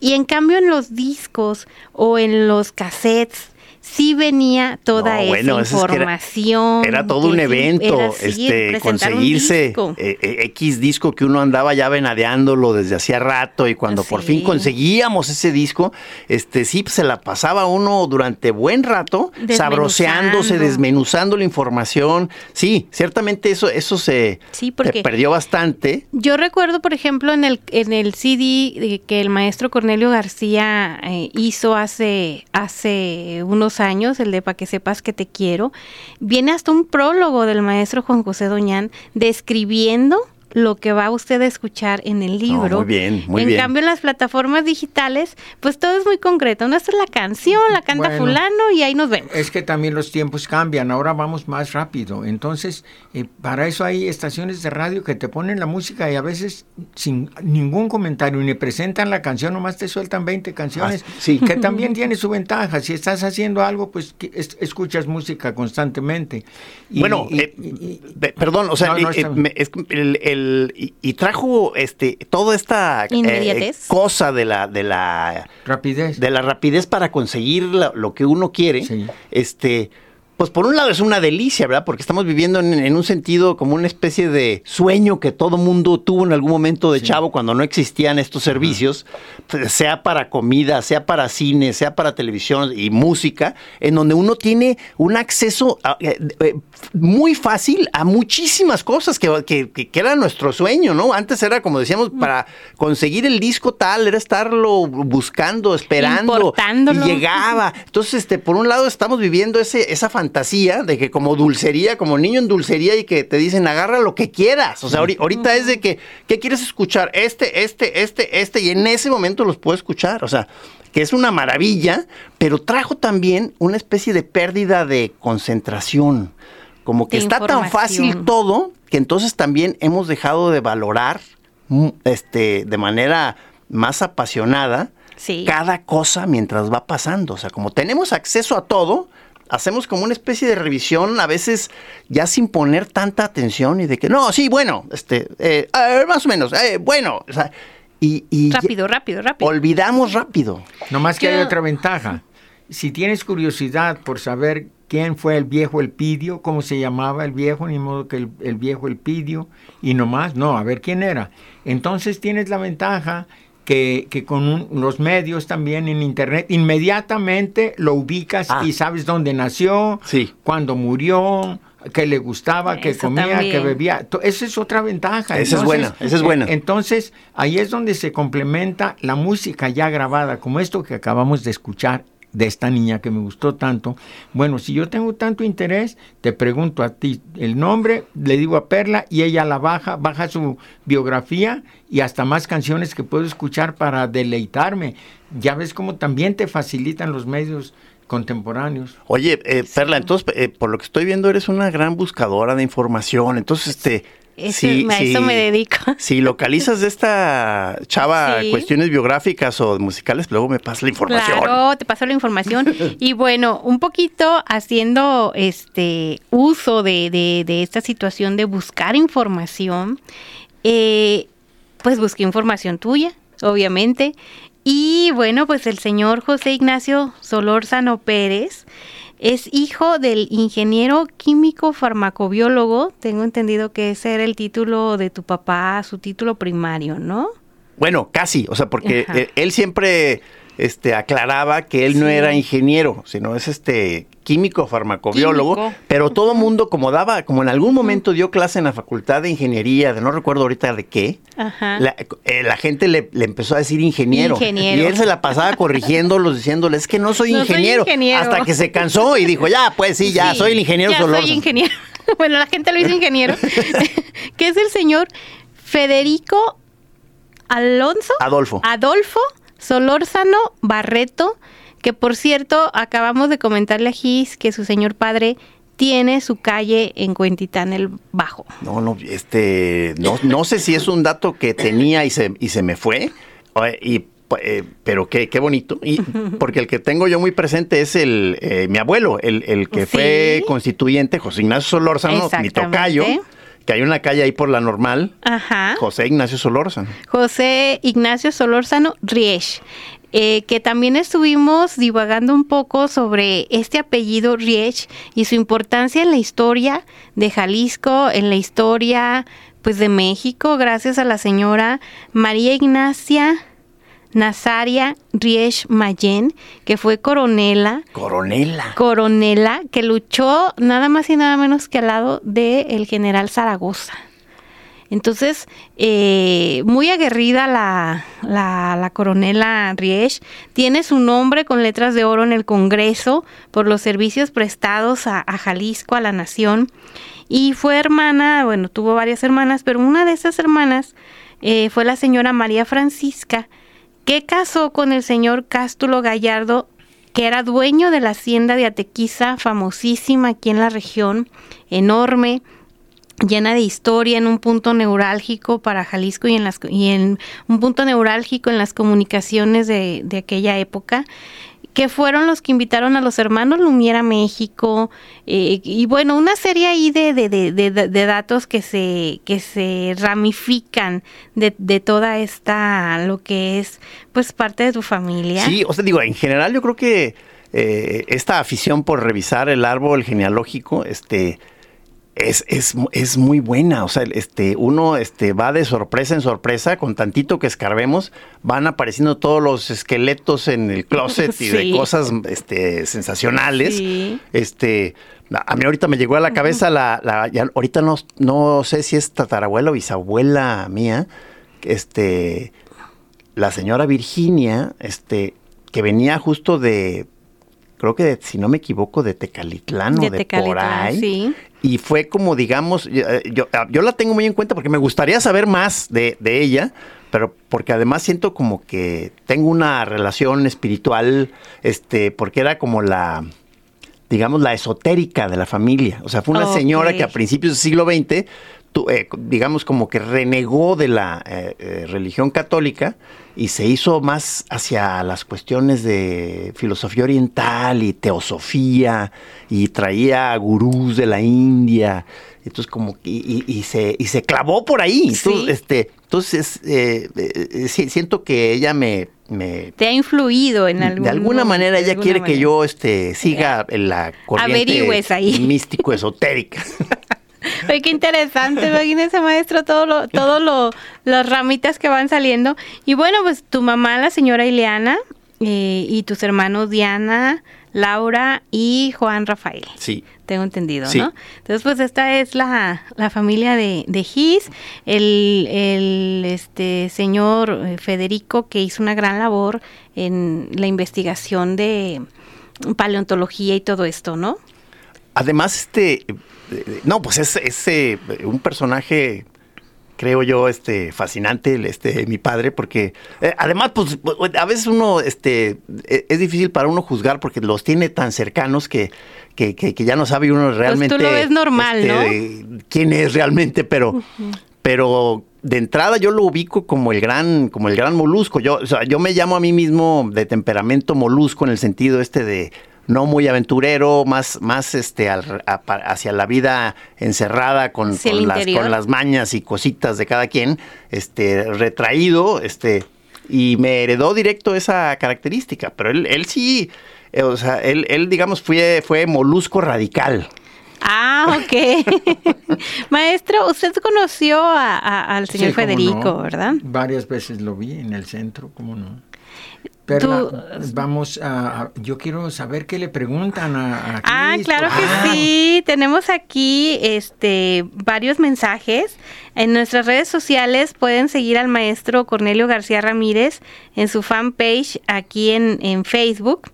Speaker 2: Y en cambio en los discos o en los cassettes sí venía toda
Speaker 3: No,
Speaker 2: esa
Speaker 3: bueno, eso es que era-
Speaker 2: información.
Speaker 3: Era todo un evento,
Speaker 2: era
Speaker 3: este, conseguirse
Speaker 2: disco.
Speaker 3: eh, eh, X disco que uno andaba ya venadeándolo desde hacía rato y cuando por fin conseguíamos ese disco, este sí se la pasaba uno durante buen rato sabroseándose,
Speaker 2: Desmenuzando.
Speaker 3: la información. Sí, ciertamente eso eso se
Speaker 2: Sí,
Speaker 3: se perdió bastante.
Speaker 2: Yo recuerdo, por ejemplo, en el, en el CD que el maestro Cornelio García eh, hizo hace, hace unos años, el de Pa' que sepas que te quiero, viene hasta un prólogo del maestro Juan José Doñán describiendo lo que va usted a escuchar en el libro.
Speaker 3: muy bien, muy
Speaker 2: en
Speaker 3: bien.
Speaker 2: cambio, en las plataformas digitales, pues todo es muy concreto. No, esta es la canción, la canta
Speaker 1: Bueno.
Speaker 2: fulano y ahí nos vemos.
Speaker 1: Es que también los tiempos cambian, ahora vamos más rápido. Entonces, eh, para eso hay estaciones de radio que te ponen la música y a veces sin ningún comentario, ni presentan la canción, nomás te sueltan 20 canciones,
Speaker 3: Ah, sí.
Speaker 1: que también tiene su ventaja. Si estás haciendo algo, pues que es- escuchas música constantemente. Y-
Speaker 3: bueno,
Speaker 1: y-
Speaker 3: eh,
Speaker 1: y- y-
Speaker 3: pe- perdón, o sea,
Speaker 1: No, no,
Speaker 3: eh,
Speaker 1: está bien.
Speaker 3: me- es que el, el- y, y trajo este toda esta eh, cosa de la de la
Speaker 1: rapidez.
Speaker 3: de la rapidez para conseguir la- lo que uno quiere,
Speaker 1: Sí.
Speaker 3: este, pues por un lado es una delicia, ¿verdad? Porque estamos viviendo en, en un sentido como una especie de sueño que todo mundo tuvo en algún momento de chavo cuando no existían estos servicios, pues, sea para comida, sea para cine, sea para televisión y música, en donde uno tiene un acceso a- eh, eh, muy fácil a muchísimas cosas que, que, que- era nuestro sueño, ¿no? Antes era, como decíamos, para conseguir el disco tal, era estarlo buscando, esperando, y llegaba. Entonces, este, por un lado estamos viviendo ese, esa fantasía de que como dulcería, como niño en dulcería y que te dicen agarra lo que quieras. O sea, ahori- ahorita es de que, ¿qué quieres escuchar? Este, este, este, este, y en ese momento los puedo escuchar. O sea, que es una maravilla, pero trajo también una especie de pérdida de concentración. Como que
Speaker 2: De
Speaker 3: está tan fácil todo que entonces también hemos dejado de valorar mm, este, de manera más apasionada
Speaker 2: Sí.
Speaker 3: cada cosa mientras va pasando. O sea, como tenemos acceso a todo, hacemos como una especie de revisión, a veces ya sin poner tanta atención y de que, no, sí, bueno, este, eh, a ver, más o menos, eh, bueno, o sea, y, y
Speaker 2: Rápido, rápido, rápido.
Speaker 3: olvidamos rápido.
Speaker 1: No más que hay otra ventaja. Si tienes curiosidad por saber quién fue el viejo Elpidio, cómo se llamaba el viejo, ni modo que el, el viejo Elpidio, y nomás, no, a ver quién era. Entonces tienes la ventaja que, que con un- los medios también en internet, inmediatamente lo ubicas
Speaker 3: Ah.
Speaker 1: y sabes dónde nació,
Speaker 3: Sí.
Speaker 1: cuándo murió, qué le gustaba, qué
Speaker 2: Eso
Speaker 1: comía, qué
Speaker 2: también.
Speaker 1: bebía. To- Esa es otra ventaja.
Speaker 3: Esa es buena, esa es buena.
Speaker 1: Entonces, ahí es donde se complementa la música ya grabada, como esto que acabamos de escuchar de esta niña que me gustó tanto. Bueno, si yo tengo tanto interés, te pregunto a ti el nombre, le digo a Perla y ella la baja, baja su biografía y hasta más canciones que puedo escuchar para deleitarme. Ya ves cómo también te facilitan los medios contemporáneos.
Speaker 3: Oye, eh, Perla, entonces, eh, por lo que estoy viendo, eres una gran buscadora de información. Entonces, este.
Speaker 2: Eso-
Speaker 3: si-
Speaker 2: a eso
Speaker 3: si-
Speaker 2: me dedico. [laughs]
Speaker 3: Si localizas de esta chava
Speaker 2: Sí.
Speaker 3: cuestiones biográficas o musicales, luego me pasas la información.
Speaker 2: Claro, te paso la información. [laughs] y bueno, un poquito haciendo este uso de, de- de esta situación de buscar información, eh, pues busqué información tuya, obviamente. Y bueno, pues el señor José Ignacio Solórzano Pérez es hijo del ingeniero químico farmacobiólogo. Tengo entendido que ese era el título de tu papá, su título primario, ¿no?
Speaker 3: Bueno, casi, o sea, porque
Speaker 2: Ajá.
Speaker 3: él siempre este, aclaraba que él no era ingeniero, sino es este químico farmacobiólogo,
Speaker 2: Químico.
Speaker 3: pero todo mundo como daba, como en algún momento dio clase en la facultad de ingeniería, de no recuerdo ahorita de qué,
Speaker 2: Ajá.
Speaker 3: la, eh, la gente le, le empezó a decir ingeniero,
Speaker 2: Ingeniero.
Speaker 3: y él se la pasaba corrigiéndolos, diciéndole, es que no soy,
Speaker 2: No soy
Speaker 3: ingeniero, hasta que se cansó y dijo, ya, pues sí, ya,
Speaker 2: Sí,
Speaker 3: soy el ingeniero
Speaker 2: ya
Speaker 3: Solórzano".
Speaker 2: soy ingeniero. [laughs] bueno, la gente lo dice ingeniero. [laughs] que es el señor Federico Alonso.
Speaker 3: Adolfo.
Speaker 2: Adolfo Solórzano Barreto, que por cierto, acabamos de comentarle a Gis que su señor padre tiene su calle en Cuentitán el Bajo.
Speaker 3: No, no, este, no, no sé si es un dato que tenía y se, y se me fue, eh, y, eh, pero qué, qué bonito, y, [laughs] porque el que tengo yo muy presente es el, eh, mi abuelo, el, el que
Speaker 2: Sí.
Speaker 3: fue constituyente, José Ignacio Solórzano, mi tocayo, que hay una calle ahí por la normal,
Speaker 2: Ajá.
Speaker 3: José Ignacio Solórzano.
Speaker 2: José Ignacio Solórzano Riech, eh, que también estuvimos divagando un poco sobre este apellido Riech y su importancia en la historia de Jalisco, en la historia pues de México, gracias a la señora María Ignacia Nazaria Riech Mayen, que fue coronela
Speaker 3: Coronela.
Speaker 2: coronela que luchó nada más y nada menos que al lado del general Zaragoza. Entonces, eh, muy aguerrida la, la, la coronela Riech, tiene su nombre con letras de oro en el Congreso por los servicios prestados a, a Jalisco, a la nación, y fue hermana, bueno, tuvo varias hermanas, pero una de esas hermanas eh, fue la señora María Francisca, que casó con el señor Cástulo Gallardo, que era dueño de la hacienda de Atequiza, famosísima aquí en la región, enorme, llena de historia, en un punto neurálgico para Jalisco y en, las, y en un punto neurálgico en las comunicaciones de, de aquella época que fueron los que invitaron a los hermanos Lumiera a México eh, y bueno una serie ahí de, de, de, de- de datos que se que se ramifican de, de toda esta lo que es pues parte de tu familia.
Speaker 3: Sí, o sea, digo, en general yo creo que eh, esta afición por revisar el árbol genealógico, este, es, es, es muy buena. O sea, este, uno este, va de sorpresa en sorpresa, con tantito que escarbemos, van apareciendo todos los esqueletos en el closet y de [laughs] cosas este, sensacionales.
Speaker 2: Sí.
Speaker 3: Este, a mí ahorita me llegó a la cabeza la, la- ya ahorita no, no sé si es tatarabuela o bisabuela mía, este, la señora Virginia, este, que venía justo de, creo que de- si no me equivoco, de Tecalitlán o
Speaker 2: de
Speaker 3: de, por ahí.
Speaker 2: sí
Speaker 3: Y fue como, digamos, yo, eh, yo, yo la tengo muy en cuenta porque me gustaría saber más de, de ella, pero porque además siento como que tengo una relación espiritual, este, porque era como la, digamos, la esotérica de la familia. O sea, fue una señora que a principios del siglo XX, tu- eh, digamos, como que renegó de la eh, eh, religión católica y se hizo más hacia las cuestiones de filosofía oriental y teosofía y traía gurús de la India. Entonces, como que- y, se, y se clavó por ahí. Entonces,
Speaker 2: Sí.
Speaker 3: este, entonces eh, eh, eh, siento que ella me, me
Speaker 2: te ha influido en algún
Speaker 3: de alguna manera
Speaker 2: de
Speaker 3: ella
Speaker 2: alguna
Speaker 3: quiere que yo este siga en la corriente
Speaker 2: Averigües ahí.
Speaker 3: místico [laughs] esotérica.
Speaker 2: Oye, qué interesante, imagínese maestro todo lo, todo lo, las ramitas que van saliendo. Y bueno, pues tu mamá, la señora Ileana, eh, y tus hermanos Diana, Laura y Juan Rafael.
Speaker 3: Sí.
Speaker 2: Tengo entendido,
Speaker 3: Sí.
Speaker 2: ¿no? Entonces, pues esta es la, la familia de, de Gis, el, el este señor eh, Federico que hizo una gran labor en la investigación de paleontología y todo esto, ¿no?
Speaker 3: Además, este, no, pues es, es, eh, un personaje, creo yo, este, fascinante, este, mi padre, porque eh, además, pues, a veces uno, este, eh, es difícil para uno juzgar porque los tiene tan cercanos que, que, que- que ya no sabe uno realmente.
Speaker 2: Pues lo ves normal, ¿no?
Speaker 3: ¿no? Quién es realmente, pero, pero de entrada yo lo ubico como el gran, como el gran molusco. Yo, o sea, yo me llamo a mí mismo de temperamento molusco en el sentido este de no muy aventurero, más, más este al- a- hacia la vida encerrada con, las,
Speaker 2: interior.
Speaker 3: con las mañas y cositas de cada quien, este, retraído, este, y me heredó directo esa característica. Pero él, él sí, eh, o sea, él, él digamos fue, fue molusco radical.
Speaker 2: Ah, ok. [laughs] Maestro, usted conoció a- a- al señor
Speaker 1: Sí,
Speaker 2: Federico,
Speaker 1: no.
Speaker 2: ¿verdad?
Speaker 1: Varias veces lo vi en el centro, ¿cómo no? Perla,
Speaker 2: Tú-
Speaker 1: vamos a, Yo quiero saber qué le preguntan a, a
Speaker 2: Ah, claro que sí. Tenemos aquí este varios mensajes. En nuestras redes sociales pueden seguir al maestro Cornelio García Ramírez en su fanpage aquí en, en Facebook.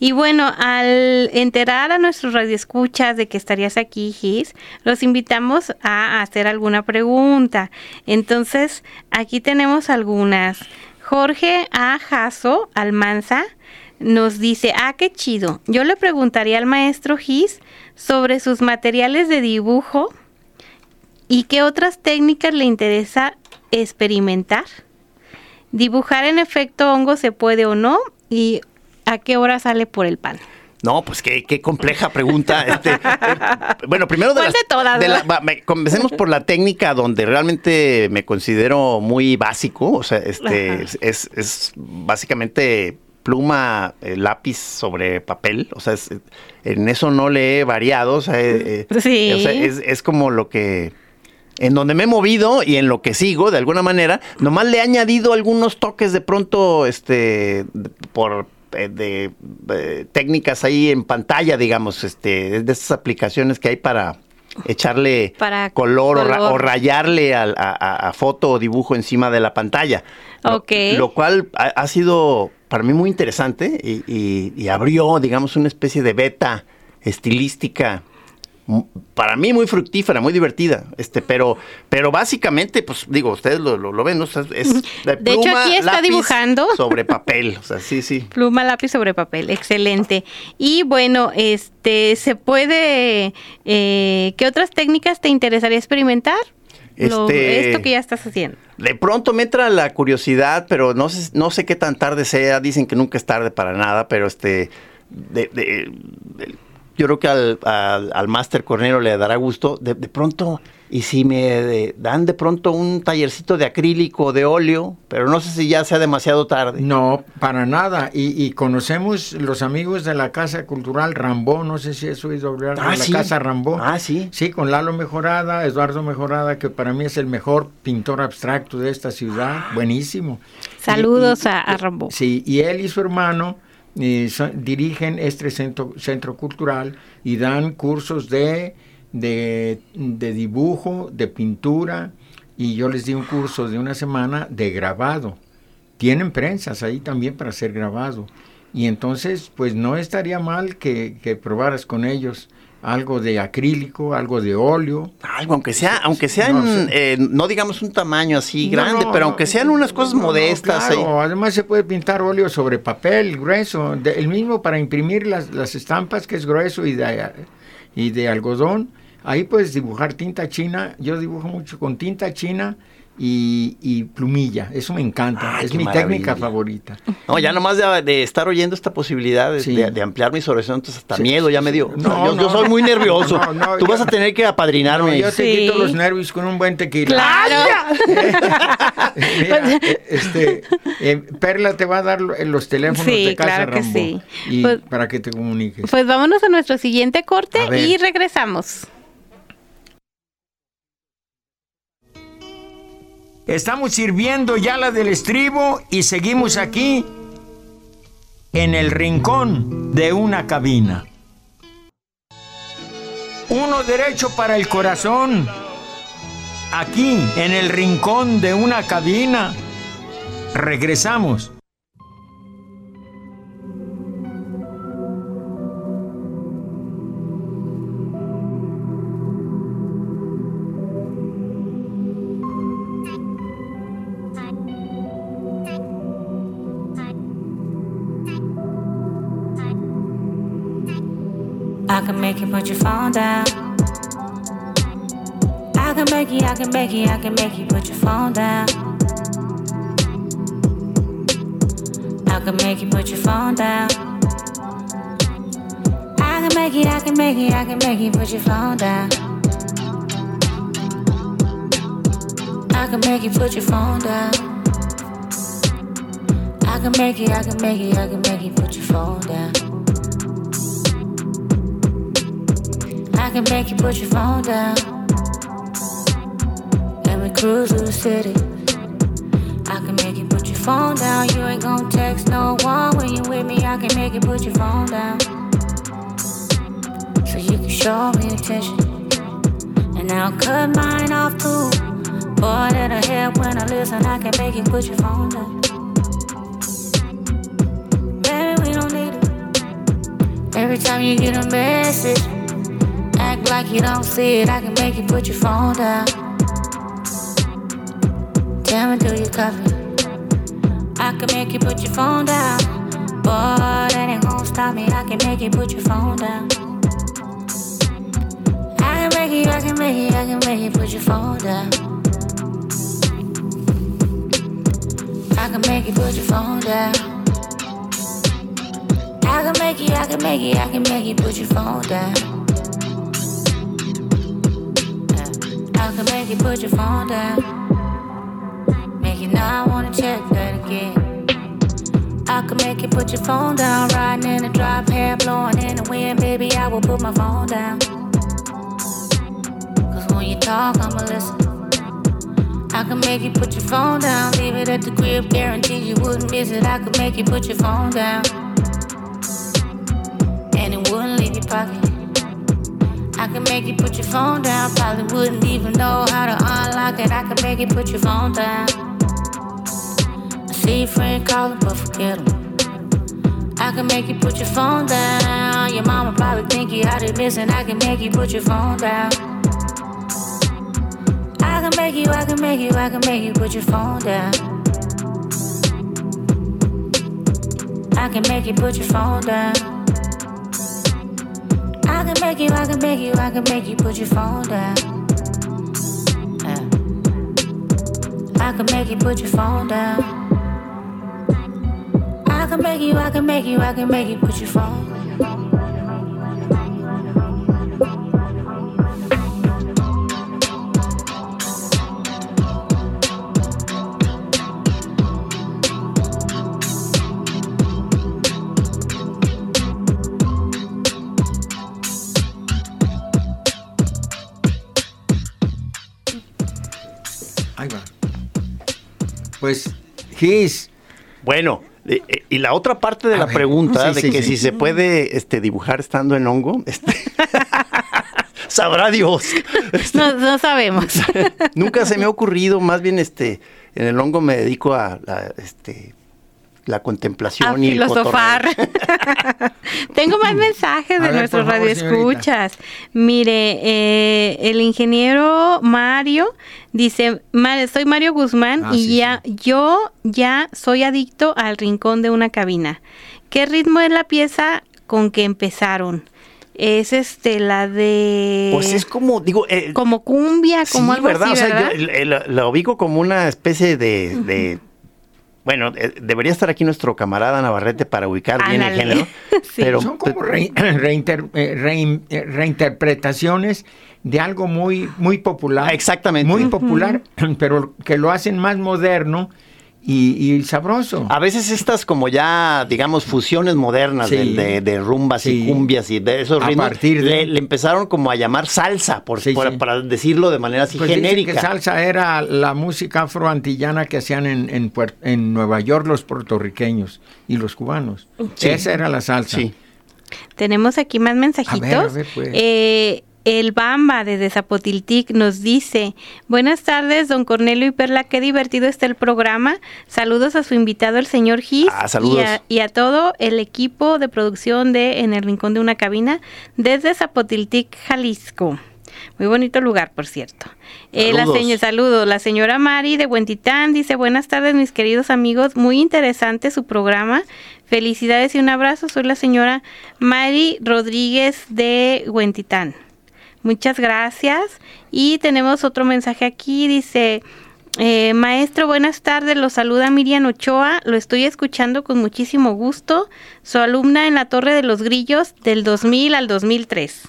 Speaker 2: Y bueno, al enterar a nuestros radioescuchas de que estarías aquí, Gis, los invitamos a hacer alguna pregunta. Entonces, aquí tenemos algunas. Jorge A. Jasso Almanza nos dice, ah, qué chido. Yo le preguntaría al maestro Gis sobre sus materiales de dibujo y qué otras técnicas le interesa experimentar. Dibujar en efecto hongo se puede o no y a qué hora sale por el pan.
Speaker 3: No, pues qué, qué compleja pregunta. [laughs] Este, eh, bueno, primero de,
Speaker 2: ¿Cuál
Speaker 3: las-
Speaker 2: de todas,
Speaker 3: de la-
Speaker 2: verdad?
Speaker 3: va, me- comencemos por la técnica donde realmente me considero muy básico. O sea, este es, es- es básicamente pluma, eh, lápiz sobre papel. O sea, es- en eso no le he variado. O sea, eh, eh,
Speaker 2: Sí.
Speaker 3: o sea, es, es como lo que en donde me he movido y en lo que sigo de alguna manera, nomás le he añadido algunos toques de pronto, este, por eh, de, eh, técnicas ahí en pantalla, digamos, este, de esas aplicaciones que hay para echarle [laughs]
Speaker 2: Para
Speaker 3: color, o ra-
Speaker 2: color.
Speaker 3: O, rayarle a, a- a foto o dibujo encima de la pantalla. Lo-
Speaker 2: Ok.
Speaker 3: Lo, cual ha, ha sido para mí muy interesante y, y- y abrió, digamos, una especie de beta estilística para mí muy fructífera, muy divertida, este, pero, pero básicamente, pues digo, ustedes lo, lo- lo ven, ¿no? O sea, es de,
Speaker 2: De hecho, aquí está
Speaker 3: lápiz
Speaker 2: dibujando. [laughs]
Speaker 3: sobre papel, o sea, sí, sí.
Speaker 2: Pluma, lápiz sobre papel, excelente. Y bueno, este, ¿se puede, eh, qué otras técnicas te interesaría experimentar? Lo-
Speaker 3: Este-
Speaker 2: esto que ya estás haciendo.
Speaker 3: De pronto me entra la curiosidad, pero no sé, no sé qué tan tarde sea. Dicen que nunca es tarde para nada, pero este, de- de- de- yo creo que al, al, al máster Cornero le dará gusto. De, de pronto, y si me de- dan de pronto un tallercito de acrílico, de óleo, pero no sé si ya sea demasiado tarde.
Speaker 1: No, para nada. Y, y conocemos los amigos de la Casa Cultural Rambó, no sé si has oído hablar
Speaker 3: Ah,
Speaker 1: de la
Speaker 3: sí.
Speaker 1: Casa Rambó.
Speaker 3: Ah, sí.
Speaker 1: Sí, con Lalo Mejorada, Eduardo Mejorada, que para mí es el mejor pintor abstracto de esta ciudad. Buenísimo.
Speaker 2: Saludos
Speaker 1: Y- y-
Speaker 2: a, a Rambo.
Speaker 1: Sí, y él y su hermano eh, son- dirigen este centro, centro cultural y dan cursos de, de, de dibujo, de pintura, y yo les di un curso de una semana de grabado. Tienen prensas ahí también para ser grabado. Y entonces, pues no estaría mal que, que probaras con ellos algo de acrílico, algo de óleo.
Speaker 3: Algo, aunque sea, aunque sea
Speaker 1: No,
Speaker 3: eh, no digamos un tamaño así grande,
Speaker 1: no,
Speaker 3: pero aunque sean unas cosas
Speaker 1: no,
Speaker 3: modestas. ahí.
Speaker 1: además se puede pintar óleo sobre papel grueso, de- el mismo para imprimir las, las estampas que es grueso y de, y de algodón. Ahí puedes dibujar tinta china. Yo dibujo mucho con tinta china y, y plumilla. Eso me encanta.
Speaker 3: Ay,
Speaker 1: es mi
Speaker 3: maravilla.
Speaker 1: técnica favorita.
Speaker 3: No, ya nomás de, de estar oyendo esta posibilidad de,
Speaker 1: Sí.
Speaker 3: de- de ampliar mis horizontes hasta
Speaker 1: Sí,
Speaker 3: miedo ya
Speaker 1: sí,
Speaker 3: me dio.
Speaker 1: No,
Speaker 3: yo, soy muy nervioso.
Speaker 1: No, no,
Speaker 3: Tú
Speaker 1: yo-
Speaker 3: vas a tener que apadrinarme.
Speaker 1: No, yo te
Speaker 2: Sí.
Speaker 1: quito los nervios con un buen tequila.
Speaker 2: Claro. [laughs]
Speaker 1: Mira, eh, este, eh, Perla te va a dar lo- los teléfonos
Speaker 2: Sí,
Speaker 1: de Casa
Speaker 2: claro que sí.
Speaker 1: y
Speaker 2: Pues-
Speaker 1: para que te comuniques.
Speaker 2: Pues vámonos a nuestro siguiente corte y regresamos.
Speaker 1: Estamos sirviendo ya la del estribo y seguimos aquí en el rincón de una cabina. Uno derecho para el corazón. Aquí en el rincón de una cabina. Regresamos.
Speaker 6: Can put your phone down. I can make you, I can make you, I can make you put your phone down. I can make you put your phone down. I can make you, I can make you, I can make you put your phone down. I can make you put your phone down. I can make you, I can make you, I can make you put your phone down. I can make you put your phone down. And we cruise through the city. I can make you put your phone down. You ain't gon' text no one when you with me. I can make you put your phone down. So you can show me attention. And I'll cut mine off too. Boy, that'll help when I listen. I can make you put your phone down. Baby, we don't need it. Every time you get a message, like you don't see it. I can make you put your phone down. Tell me, do you copy? I can make you put your phone down. Boy, that ain't gonna stop me. I can make you put your phone down. I can make you, I can make you, I can make you put your phone down. I can make you put your phone down. I can make you, I can make you, I can make you put your phone down. Make you put your phone down. Make you not wanna check that again. I can make you put your phone down, riding in the drop, hair blowing in the wind, baby. I will put my phone down. Cause when you talk, I'ma listen. I can make you put your phone down, leave it at the crib, guarantee you wouldn't miss it. I could make you put your phone down, and it wouldn't leave your pocket. I can make you put your phone down, probably wouldn't even know how to unlock it. I can make you put your phone down. I see your friend calling, but forget him. I can make you put your phone down. Your mama probably think you out of missing. I can make you put your phone down. I can make you, I can make you, I can make you put your phone down. I can make you put your phone down. I can make you, I can make you, I can make you put your phone down. Yeah. I can make you put your phone down. I can make you, I can make you, I can make you put your phone.
Speaker 1: Ahí Pues, Gis,
Speaker 3: Bueno, eh, eh, y la otra parte de
Speaker 1: A
Speaker 3: la
Speaker 1: ver,
Speaker 3: pregunta
Speaker 1: sí,
Speaker 3: de
Speaker 1: sí,
Speaker 3: que
Speaker 1: sí.
Speaker 3: si se puede este, dibujar estando en hongo, este, [laughs] sabrá Dios. Este,
Speaker 2: No, no sabemos. [laughs]
Speaker 3: Nunca se me ha ocurrido, más bien este, en el hongo me dedico a la, este, la contemplación
Speaker 2: a
Speaker 3: y el
Speaker 2: filosofar.
Speaker 3: cotorreo. [laughs]
Speaker 2: Tengo más [laughs] mensajes de
Speaker 1: ver,
Speaker 2: nuestros
Speaker 1: favor,
Speaker 2: radioescuchas. Mire, eh, el ingeniero Mario dice, "Ma- soy Mario Guzmán
Speaker 1: Ah,
Speaker 2: y
Speaker 1: sí,
Speaker 2: ya yo ya soy adicto al rincón de una cabina. ¿Qué ritmo es la pieza con que empezaron? Es este la de
Speaker 3: Pues es como, digo, eh,
Speaker 2: como cumbia, como
Speaker 3: sí,
Speaker 2: algo
Speaker 3: ¿verdad?
Speaker 2: así,
Speaker 3: o sea,
Speaker 2: ¿verdad?
Speaker 3: yo eh, la, la ubico como una especie de... de- bueno, eh, debería estar aquí nuestro camarada Navarrete para ubicar bien el género. [laughs]
Speaker 2: Sí.
Speaker 3: Pero
Speaker 1: son como re- [clears throat] reinter- eh, rein- eh, reinterpretaciones de algo muy, muy popular.
Speaker 3: Exactamente.
Speaker 1: Muy popular, [clears throat] pero que lo hacen más moderno y, y sabroso.
Speaker 3: A veces estas como ya, digamos, fusiones modernas
Speaker 1: Sí.
Speaker 3: de, de- de rumbas
Speaker 1: Sí.
Speaker 3: y cumbias y de esos
Speaker 1: A
Speaker 3: ritmos,
Speaker 1: partir de-
Speaker 3: le, le empezaron como a llamar salsa, por,
Speaker 1: Sí,
Speaker 3: por-
Speaker 1: sí.
Speaker 3: para decirlo de manera así
Speaker 1: Pues
Speaker 3: genérica.
Speaker 1: que salsa era la música afroantillana que hacían en, en, Puer- en Nueva York los puertorriqueños y los cubanos.
Speaker 3: Sí.
Speaker 1: Esa era la salsa.
Speaker 3: Sí.
Speaker 2: Tenemos aquí más mensajitos.
Speaker 1: A ver, a ver, pues.
Speaker 2: Eh, el Bamba desde Zapotiltic nos dice, buenas tardes, don Cornelio y Perla, qué divertido está el programa. Saludos a su invitado, el señor Gis,
Speaker 3: Ah, saludos.
Speaker 2: Y, a, y a todo el equipo de producción de En el Rincón de una Cabina desde Zapotiltic, Jalisco. Muy bonito lugar, por cierto. Eh, la
Speaker 3: Saludos.
Speaker 2: señora, saludos. La señora Mari de Buentitán dice, buenas tardes, mis queridos amigos. Muy interesante su programa. Felicidades y un abrazo. Soy la señora Mari Rodríguez de Huentitán. Muchas gracias. Y tenemos otro mensaje aquí. Dice, eh, maestro, buenas tardes. Lo saluda Miriam Ochoa. Lo estoy escuchando con muchísimo gusto. Su alumna en la Torre de los Grillos del 2000 al 2003.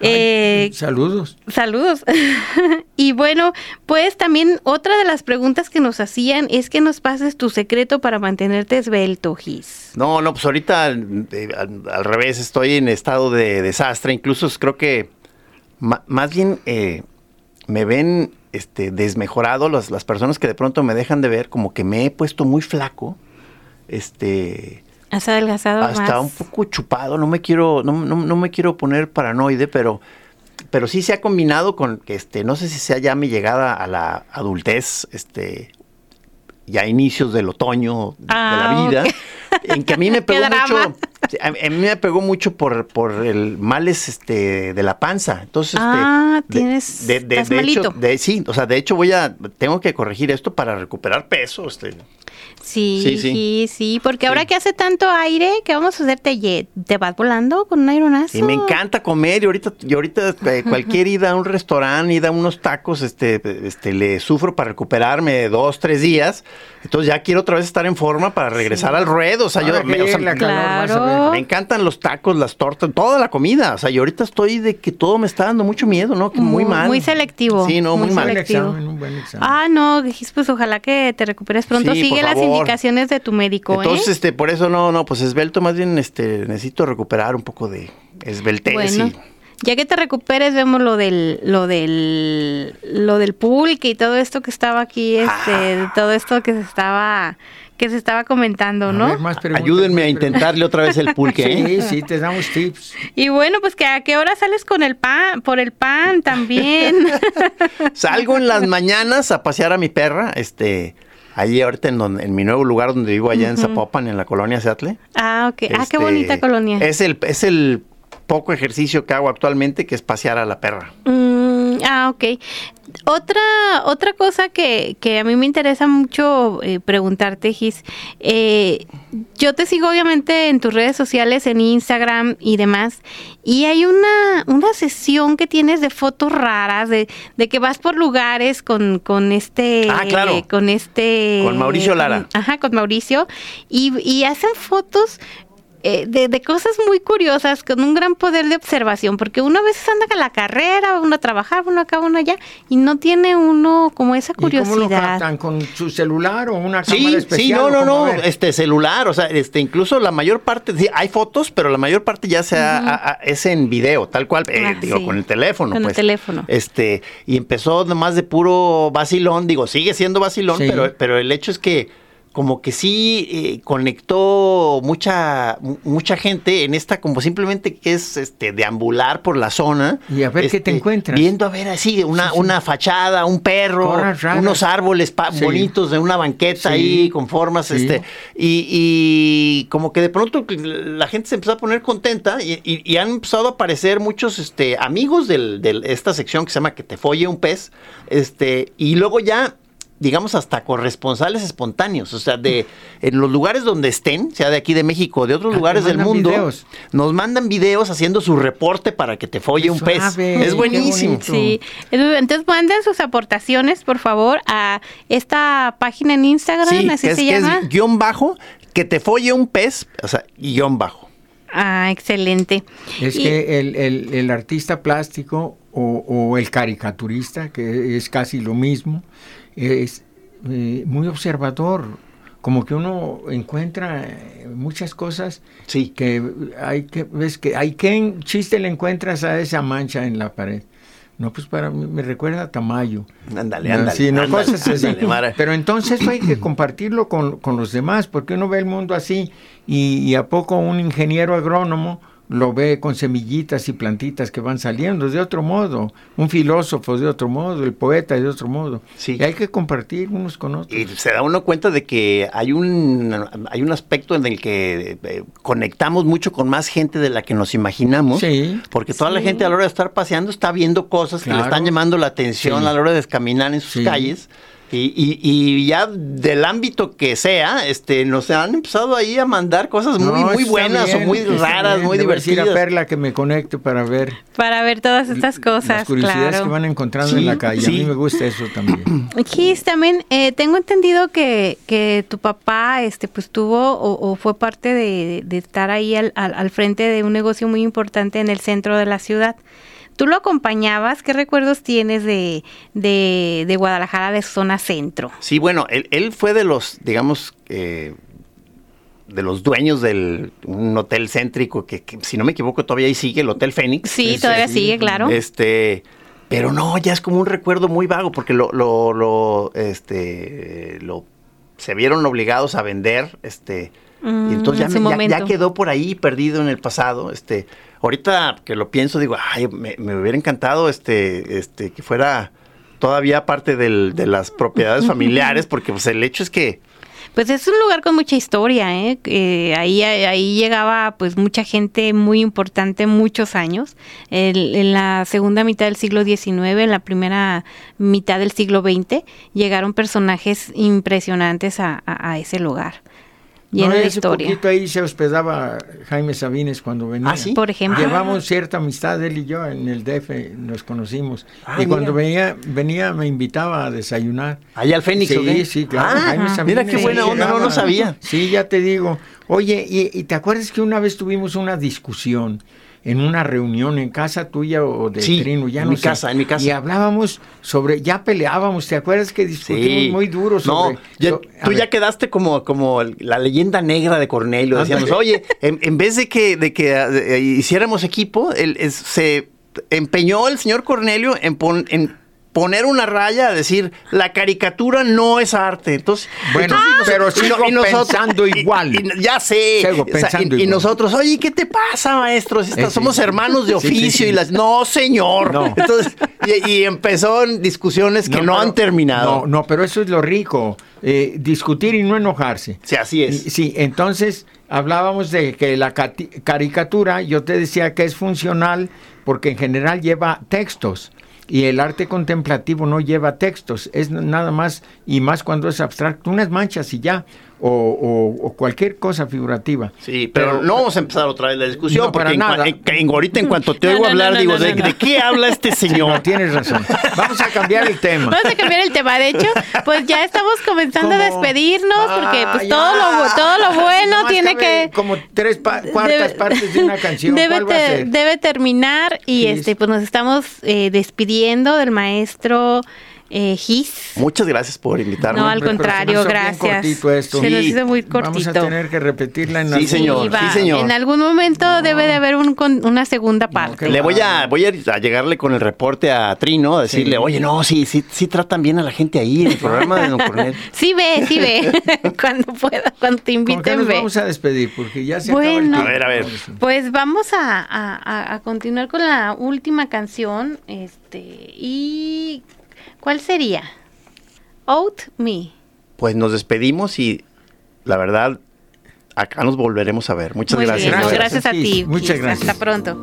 Speaker 1: Ay,
Speaker 2: Eh,
Speaker 1: saludos.
Speaker 2: Saludos. [laughs] y bueno, pues también otra de las preguntas que nos hacían es que nos pases tu secreto para mantenerte esbelto, Gis.
Speaker 3: No, no, pues ahorita eh, al, al revés, estoy en estado de desastre. Incluso creo que más bien eh, me ven este, desmejorado, las, las personas que de pronto me dejan de ver, como que me he puesto muy flaco, este,
Speaker 2: Has adelgazado
Speaker 3: hasta
Speaker 2: más.
Speaker 3: un poco chupado, no me quiero, no, no, no me quiero poner paranoide, pero, pero sí se ha combinado con que este, no sé si sea ya mi llegada a la adultez, este, ya inicios del otoño de
Speaker 2: Ah,
Speaker 3: la vida,
Speaker 2: ok.
Speaker 3: en que a mí me [laughs] pegó mucho, a, mí me pegó mucho por, por el males este, de la panza. Entonces,
Speaker 2: Ah,
Speaker 3: este, de-
Speaker 2: tienes-
Speaker 3: de, de-
Speaker 2: estás
Speaker 3: de hecho,
Speaker 2: malito.
Speaker 3: de- sí, o sea, de hecho voy a, tengo que corregir esto para recuperar peso, este.
Speaker 2: Sí,
Speaker 3: Sí,
Speaker 2: sí,
Speaker 3: sí.
Speaker 2: sí, porque ahora que hace tanto aire, ¿qué vamos a hacer? ¿Te, vas volando con un aeronazo?
Speaker 3: Y me encanta comer y ahorita, y ahorita eh, cualquier ida a un restaurante, ida a unos tacos, este, este, le sufro para recuperarme dos, tres días. Entonces ya quiero otra vez estar en forma para regresar al ruedo. O sea, yo
Speaker 1: que
Speaker 3: me, o sea,
Speaker 1: llegue la calor,
Speaker 2: Claro.
Speaker 3: me encantan los tacos, las tortas, toda la comida. O sea, y ahorita estoy de que todo me está dando mucho miedo, ¿no? Que muy,
Speaker 2: Muy-
Speaker 3: mal.
Speaker 2: muy selectivo,
Speaker 3: Sí, no, muy,
Speaker 2: muy
Speaker 3: mal.
Speaker 1: Examen, un buen examen.
Speaker 2: Ah, no, pues ojalá que te recuperes pronto.
Speaker 3: Sí,
Speaker 2: Sigue las
Speaker 3: favor.
Speaker 2: Indicaciones de tu médico,
Speaker 3: Entonces,
Speaker 2: ¿eh?
Speaker 3: este, por eso no, no, pues esbelto, más bien, este, necesito recuperar un poco de esbeltez
Speaker 2: Bueno,
Speaker 3: y-
Speaker 2: ya que te recuperes, vemos lo del, lo del, lo del pulque y todo esto que estaba aquí, este,
Speaker 3: Ah.
Speaker 2: todo esto que se estaba, que se estaba comentando,
Speaker 1: A
Speaker 2: ¿no?
Speaker 1: ver, más preguntas,
Speaker 3: Ayúdenme a intentarle otra vez el pulque. ¿eh? [laughs]
Speaker 1: Sí, sí, te damos tips.
Speaker 2: Y bueno, pues que a qué hora sales con el pan, por el pan también. [laughs]
Speaker 3: Salgo en las mañanas a pasear a mi perra, este, ahí ahorita en, donde, en mi nuevo lugar donde vivo allá en Zapopan, en la colonia Seattle.
Speaker 2: ah, ok. Ah, qué
Speaker 3: Este,
Speaker 2: bonita colonia.
Speaker 3: Es el, es el poco ejercicio que hago actualmente, que es pasear a la perra.
Speaker 2: Mm, ah, ok. Otra, otra cosa que, que a mí me interesa mucho eh, preguntarte, Gis. eh, yo te sigo obviamente en tus redes sociales, en Instagram y demás. Y hay una, una sesión que tienes de fotos raras, de, de que vas por lugares con, con este...
Speaker 3: Ah, claro.
Speaker 2: Con este...
Speaker 3: Con Mauricio Lara.
Speaker 2: con- ajá, con Mauricio. Y, y hacen fotos eh, de, de cosas muy curiosas con un gran poder de observación, porque uno a veces anda a la carrera, uno a trabajar, uno acá, uno allá, y no tiene uno como esa
Speaker 1: ¿Y cómo lo
Speaker 2: curiosidad.
Speaker 1: captan? ¿Con su celular o una
Speaker 3: Sí,
Speaker 1: cámara especial?
Speaker 3: sí, no, no, no, este celular, o sea, este, incluso la mayor parte, sí, hay fotos, pero la mayor parte ya sea, a- a- es en video, tal cual, eh,
Speaker 2: Ah,
Speaker 3: digo,
Speaker 2: sí.
Speaker 3: con el teléfono.
Speaker 2: Con el
Speaker 3: pues.
Speaker 2: teléfono.
Speaker 3: Este, y empezó nomás de puro vacilón, digo, sigue siendo vacilón,
Speaker 1: Sí.
Speaker 3: pero, pero el hecho es que como que sí eh, conectó mucha mu- mucha gente en esta como simplemente que es este deambular por la zona.
Speaker 1: Y a ver qué
Speaker 3: este,
Speaker 1: te encuentras.
Speaker 3: viendo a ver así una una fachada un perro unos árboles
Speaker 1: Sí.
Speaker 3: bonitos de una banqueta ahí con formas este y, y como que de pronto la gente se empezó a poner contenta y, y- y han empezado a aparecer muchos este amigos del- de esta sección que se llama que te folle un pez este y luego ya digamos hasta corresponsales espontáneos, o sea, de en los lugares donde estén, sea de aquí de México o de otros
Speaker 1: Ah,
Speaker 3: lugares del mundo,
Speaker 1: videos.
Speaker 3: nos mandan videos haciendo su reporte para que te folle
Speaker 1: Qué
Speaker 3: un pez. Es buenísimo.
Speaker 2: Sí, entonces manden sus aportaciones, por favor, a esta página en Instagram,
Speaker 3: Sí,
Speaker 2: así
Speaker 3: que es,
Speaker 2: se
Speaker 3: que es
Speaker 2: llama.
Speaker 3: guion bajo, que te folle un pez, o sea, guion bajo.
Speaker 2: Ah, excelente.
Speaker 1: Es
Speaker 2: Y-
Speaker 1: que el, el- el artista plástico o, o el caricaturista, que es casi lo mismo, es eh, muy observador. Como que uno encuentra eh, muchas cosas
Speaker 3: Sí.
Speaker 1: que hay que, ves que hay que chiste le encuentras a esa mancha en la pared. No, pues para mí me recuerda a Tamayo.
Speaker 3: Ándale, ándale.
Speaker 1: sí, no, cosas así.
Speaker 3: ándale, Mara.
Speaker 1: Pero entonces hay que compartirlo con, con los demás, porque uno ve el mundo así y, y a poco un ingeniero agrónomo lo ve con semillitas y plantitas que van saliendo de otro modo, un filósofo de otro modo, el poeta de otro modo.
Speaker 3: Sí.
Speaker 1: Y hay que compartir unos con otros.
Speaker 3: Y se da uno cuenta de que hay un, hay un aspecto en el que eh, conectamos mucho con más gente de la que nos imaginamos.
Speaker 1: Sí.
Speaker 3: Porque toda la gente a la hora de estar paseando está viendo cosas que le están llamando la atención
Speaker 1: Sí.
Speaker 3: a la hora de caminar en sus
Speaker 1: Sí.
Speaker 3: calles. Y, y- y ya del ámbito que sea, este, nos han empezado ahí a mandar cosas muy,
Speaker 1: No,
Speaker 3: muy
Speaker 1: está
Speaker 3: buenas
Speaker 1: bien,
Speaker 3: o muy raras,
Speaker 1: bien.
Speaker 3: muy
Speaker 1: a decir
Speaker 3: divertidas.
Speaker 1: a Perla que me conecte para ver
Speaker 2: Para ver todas estas cosas,
Speaker 1: las curiosidades
Speaker 2: claro.
Speaker 1: que van encontrando
Speaker 3: Sí,
Speaker 1: en la calle.
Speaker 3: sí.
Speaker 1: A mí me gusta eso también. [clears throat]
Speaker 2: Gis, también eh, tengo entendido que, que tu papá este pues tuvo o, o fue parte de, de estar ahí al, al- al frente de un negocio muy importante en el centro de la ciudad. ¿Tú lo acompañabas? ¿Qué recuerdos tienes de, de, de Guadalajara, de zona centro?
Speaker 3: Sí, bueno, él, él fue de los, digamos, eh, de los dueños del un hotel céntrico que, que, si no me equivoco todavía ahí sigue el Hotel Fénix.
Speaker 2: Sí, todavía sigue,
Speaker 1: sí.
Speaker 2: claro.
Speaker 3: Este, Pero no, ya es como un recuerdo muy vago, porque lo, lo, lo, este, lo, se vieron obligados a vender, este,
Speaker 2: Mm,
Speaker 3: y entonces ya,
Speaker 2: en su
Speaker 3: me- ya- quedó por ahí perdido en el pasado, este, ahorita que lo pienso digo, ay, me, me hubiera encantado, este, este, que fuera todavía parte del- de las propiedades [laughs] familiares, porque pues el hecho es que,
Speaker 2: Pues es un lugar con mucha historia, ¿eh? Eh, ahí, ahí llegaba pues mucha gente muy importante muchos años. El- en la segunda mitad del siglo XIX, en la primera mitad del siglo XX, llegaron personajes impresionantes a, a- a ese lugar. Lleno
Speaker 1: No,
Speaker 2: de historia.
Speaker 1: poquito ahí se hospedaba Jaime Sabines cuando venía.
Speaker 3: ¿Ah, sí?
Speaker 2: Por ejemplo.
Speaker 1: Llevamos cierta amistad, él y yo, en el DF nos conocimos.
Speaker 3: Ah,
Speaker 1: y cuando
Speaker 3: mira.
Speaker 1: venía, venía me invitaba a desayunar.
Speaker 3: allá al Fénix, ¿o
Speaker 1: Sí,
Speaker 3: qué?
Speaker 1: sí, claro.
Speaker 3: Ah,
Speaker 1: Jaime Sabines
Speaker 3: mira qué buena onda, no lo
Speaker 1: llegaba.
Speaker 3: sabía.
Speaker 1: Sí, ya te digo. Oye, y, y te acuerdas que una vez tuvimos una discusión en una reunión en casa tuya o de
Speaker 3: Sí,
Speaker 1: Trino, ya
Speaker 3: en
Speaker 1: no
Speaker 3: mi
Speaker 1: sé.
Speaker 3: casa, en mi casa.
Speaker 1: Y hablábamos sobre, ya peleábamos, ¿te acuerdas que discutimos muy duro sobre...
Speaker 3: No, ya-
Speaker 1: so-
Speaker 3: tú ya quedaste como, como la leyenda negra de Cornelio. Decíamos, oye, en, en vez de que, de que eh, hiciéramos equipo, él, es- se empeñó el señor Cornelio en, pon- en poner una raya a decir, la caricatura no es arte. Entonces,
Speaker 1: Bueno,
Speaker 3: entonces,
Speaker 1: pero sigo
Speaker 3: y nosotros-
Speaker 1: pensando
Speaker 3: y-
Speaker 1: igual.
Speaker 3: y- ya sé.
Speaker 1: Sigo pensando
Speaker 3: y,
Speaker 1: igual.
Speaker 3: nosotros, oye, ¿qué te pasa, maestro? Si está-
Speaker 1: Eh,
Speaker 3: somos hermanos de
Speaker 1: sí,
Speaker 3: oficio
Speaker 1: sí.
Speaker 3: y las... No, señor.
Speaker 1: No.
Speaker 3: Entonces, y, y empezó en discusiones que no,
Speaker 1: pero-
Speaker 3: han terminado.
Speaker 1: No, no, pero eso es lo rico, eh, discutir y no enojarse.
Speaker 3: Sí, así es.
Speaker 1: Sí, entonces hablábamos de que la caricatura, yo te decía que es funcional porque en general lleva textos y el arte contemplativo no lleva textos, es nada más y más cuando es abstracto, unas manchas y ya, o, o- o cualquier cosa figurativa.
Speaker 3: Sí, pero, no vamos a empezar otra vez la discusión,
Speaker 1: No, para
Speaker 3: porque en, en- en- ahorita en [laughs] cuanto te
Speaker 2: No,
Speaker 3: oigo
Speaker 2: no,
Speaker 3: hablar,
Speaker 2: no,
Speaker 3: digo,
Speaker 2: no,
Speaker 3: ¿de,
Speaker 2: no, no.
Speaker 3: de qué habla este [laughs]
Speaker 1: No,
Speaker 3: señor?
Speaker 1: tienes razón. Vamos a cambiar el tema. [laughs]
Speaker 2: Vamos a cambiar el tema. De hecho, pues ya estamos comenzando a despedirnos porque pues
Speaker 1: ya.
Speaker 2: todo lo, todo lo bueno tiene que...
Speaker 1: Como tres pa- cuartas
Speaker 2: debe-
Speaker 1: partes de una canción.
Speaker 2: Debe,
Speaker 1: ¿Cuál va a
Speaker 2: ter-
Speaker 1: ser?
Speaker 2: debe terminar y
Speaker 1: Sí,
Speaker 2: este pues nos estamos eh, despidiendo del maestro eh, Gis.
Speaker 3: Muchas gracias por invitarme.
Speaker 2: No, al
Speaker 1: Hombre,
Speaker 2: contrario,
Speaker 1: se nos hizo bien
Speaker 2: gracias.
Speaker 1: cortito esto.
Speaker 2: Se nos
Speaker 3: Sí.
Speaker 2: hizo muy
Speaker 1: Vamos a
Speaker 2: cortito.
Speaker 1: tener que repetirla en
Speaker 3: Sí,
Speaker 1: algún-
Speaker 3: señor. Sí, señor.
Speaker 2: En algún momento debe de haber un con- una segunda parte.
Speaker 3: Le voy a, voy a a llegarle con el reporte a Trino, a decirle,
Speaker 1: Sí.
Speaker 3: oye, no, sí, sí, sí tratan bien a la gente ahí en el programa de [laughs] Don Cornel.
Speaker 2: Sí ve, sí ve. [laughs] [laughs] cuando pueda, cuando te
Speaker 1: ¿Con qué
Speaker 2: inviten,
Speaker 1: nos
Speaker 2: ve.
Speaker 1: vamos a despedir? Porque ya se
Speaker 2: Bueno.
Speaker 1: acaba el
Speaker 3: A ver, a ver.
Speaker 2: Pues vamos a- a continuar con la última canción. Este, y ¿cuál sería? Out Me.
Speaker 3: Pues nos despedimos y la verdad, acá nos volveremos a ver. Muchas
Speaker 2: Muy
Speaker 3: gracias.
Speaker 2: bien,
Speaker 1: Gracias.
Speaker 2: gracias a ti.
Speaker 1: Muchas gracias.
Speaker 2: Hasta pronto.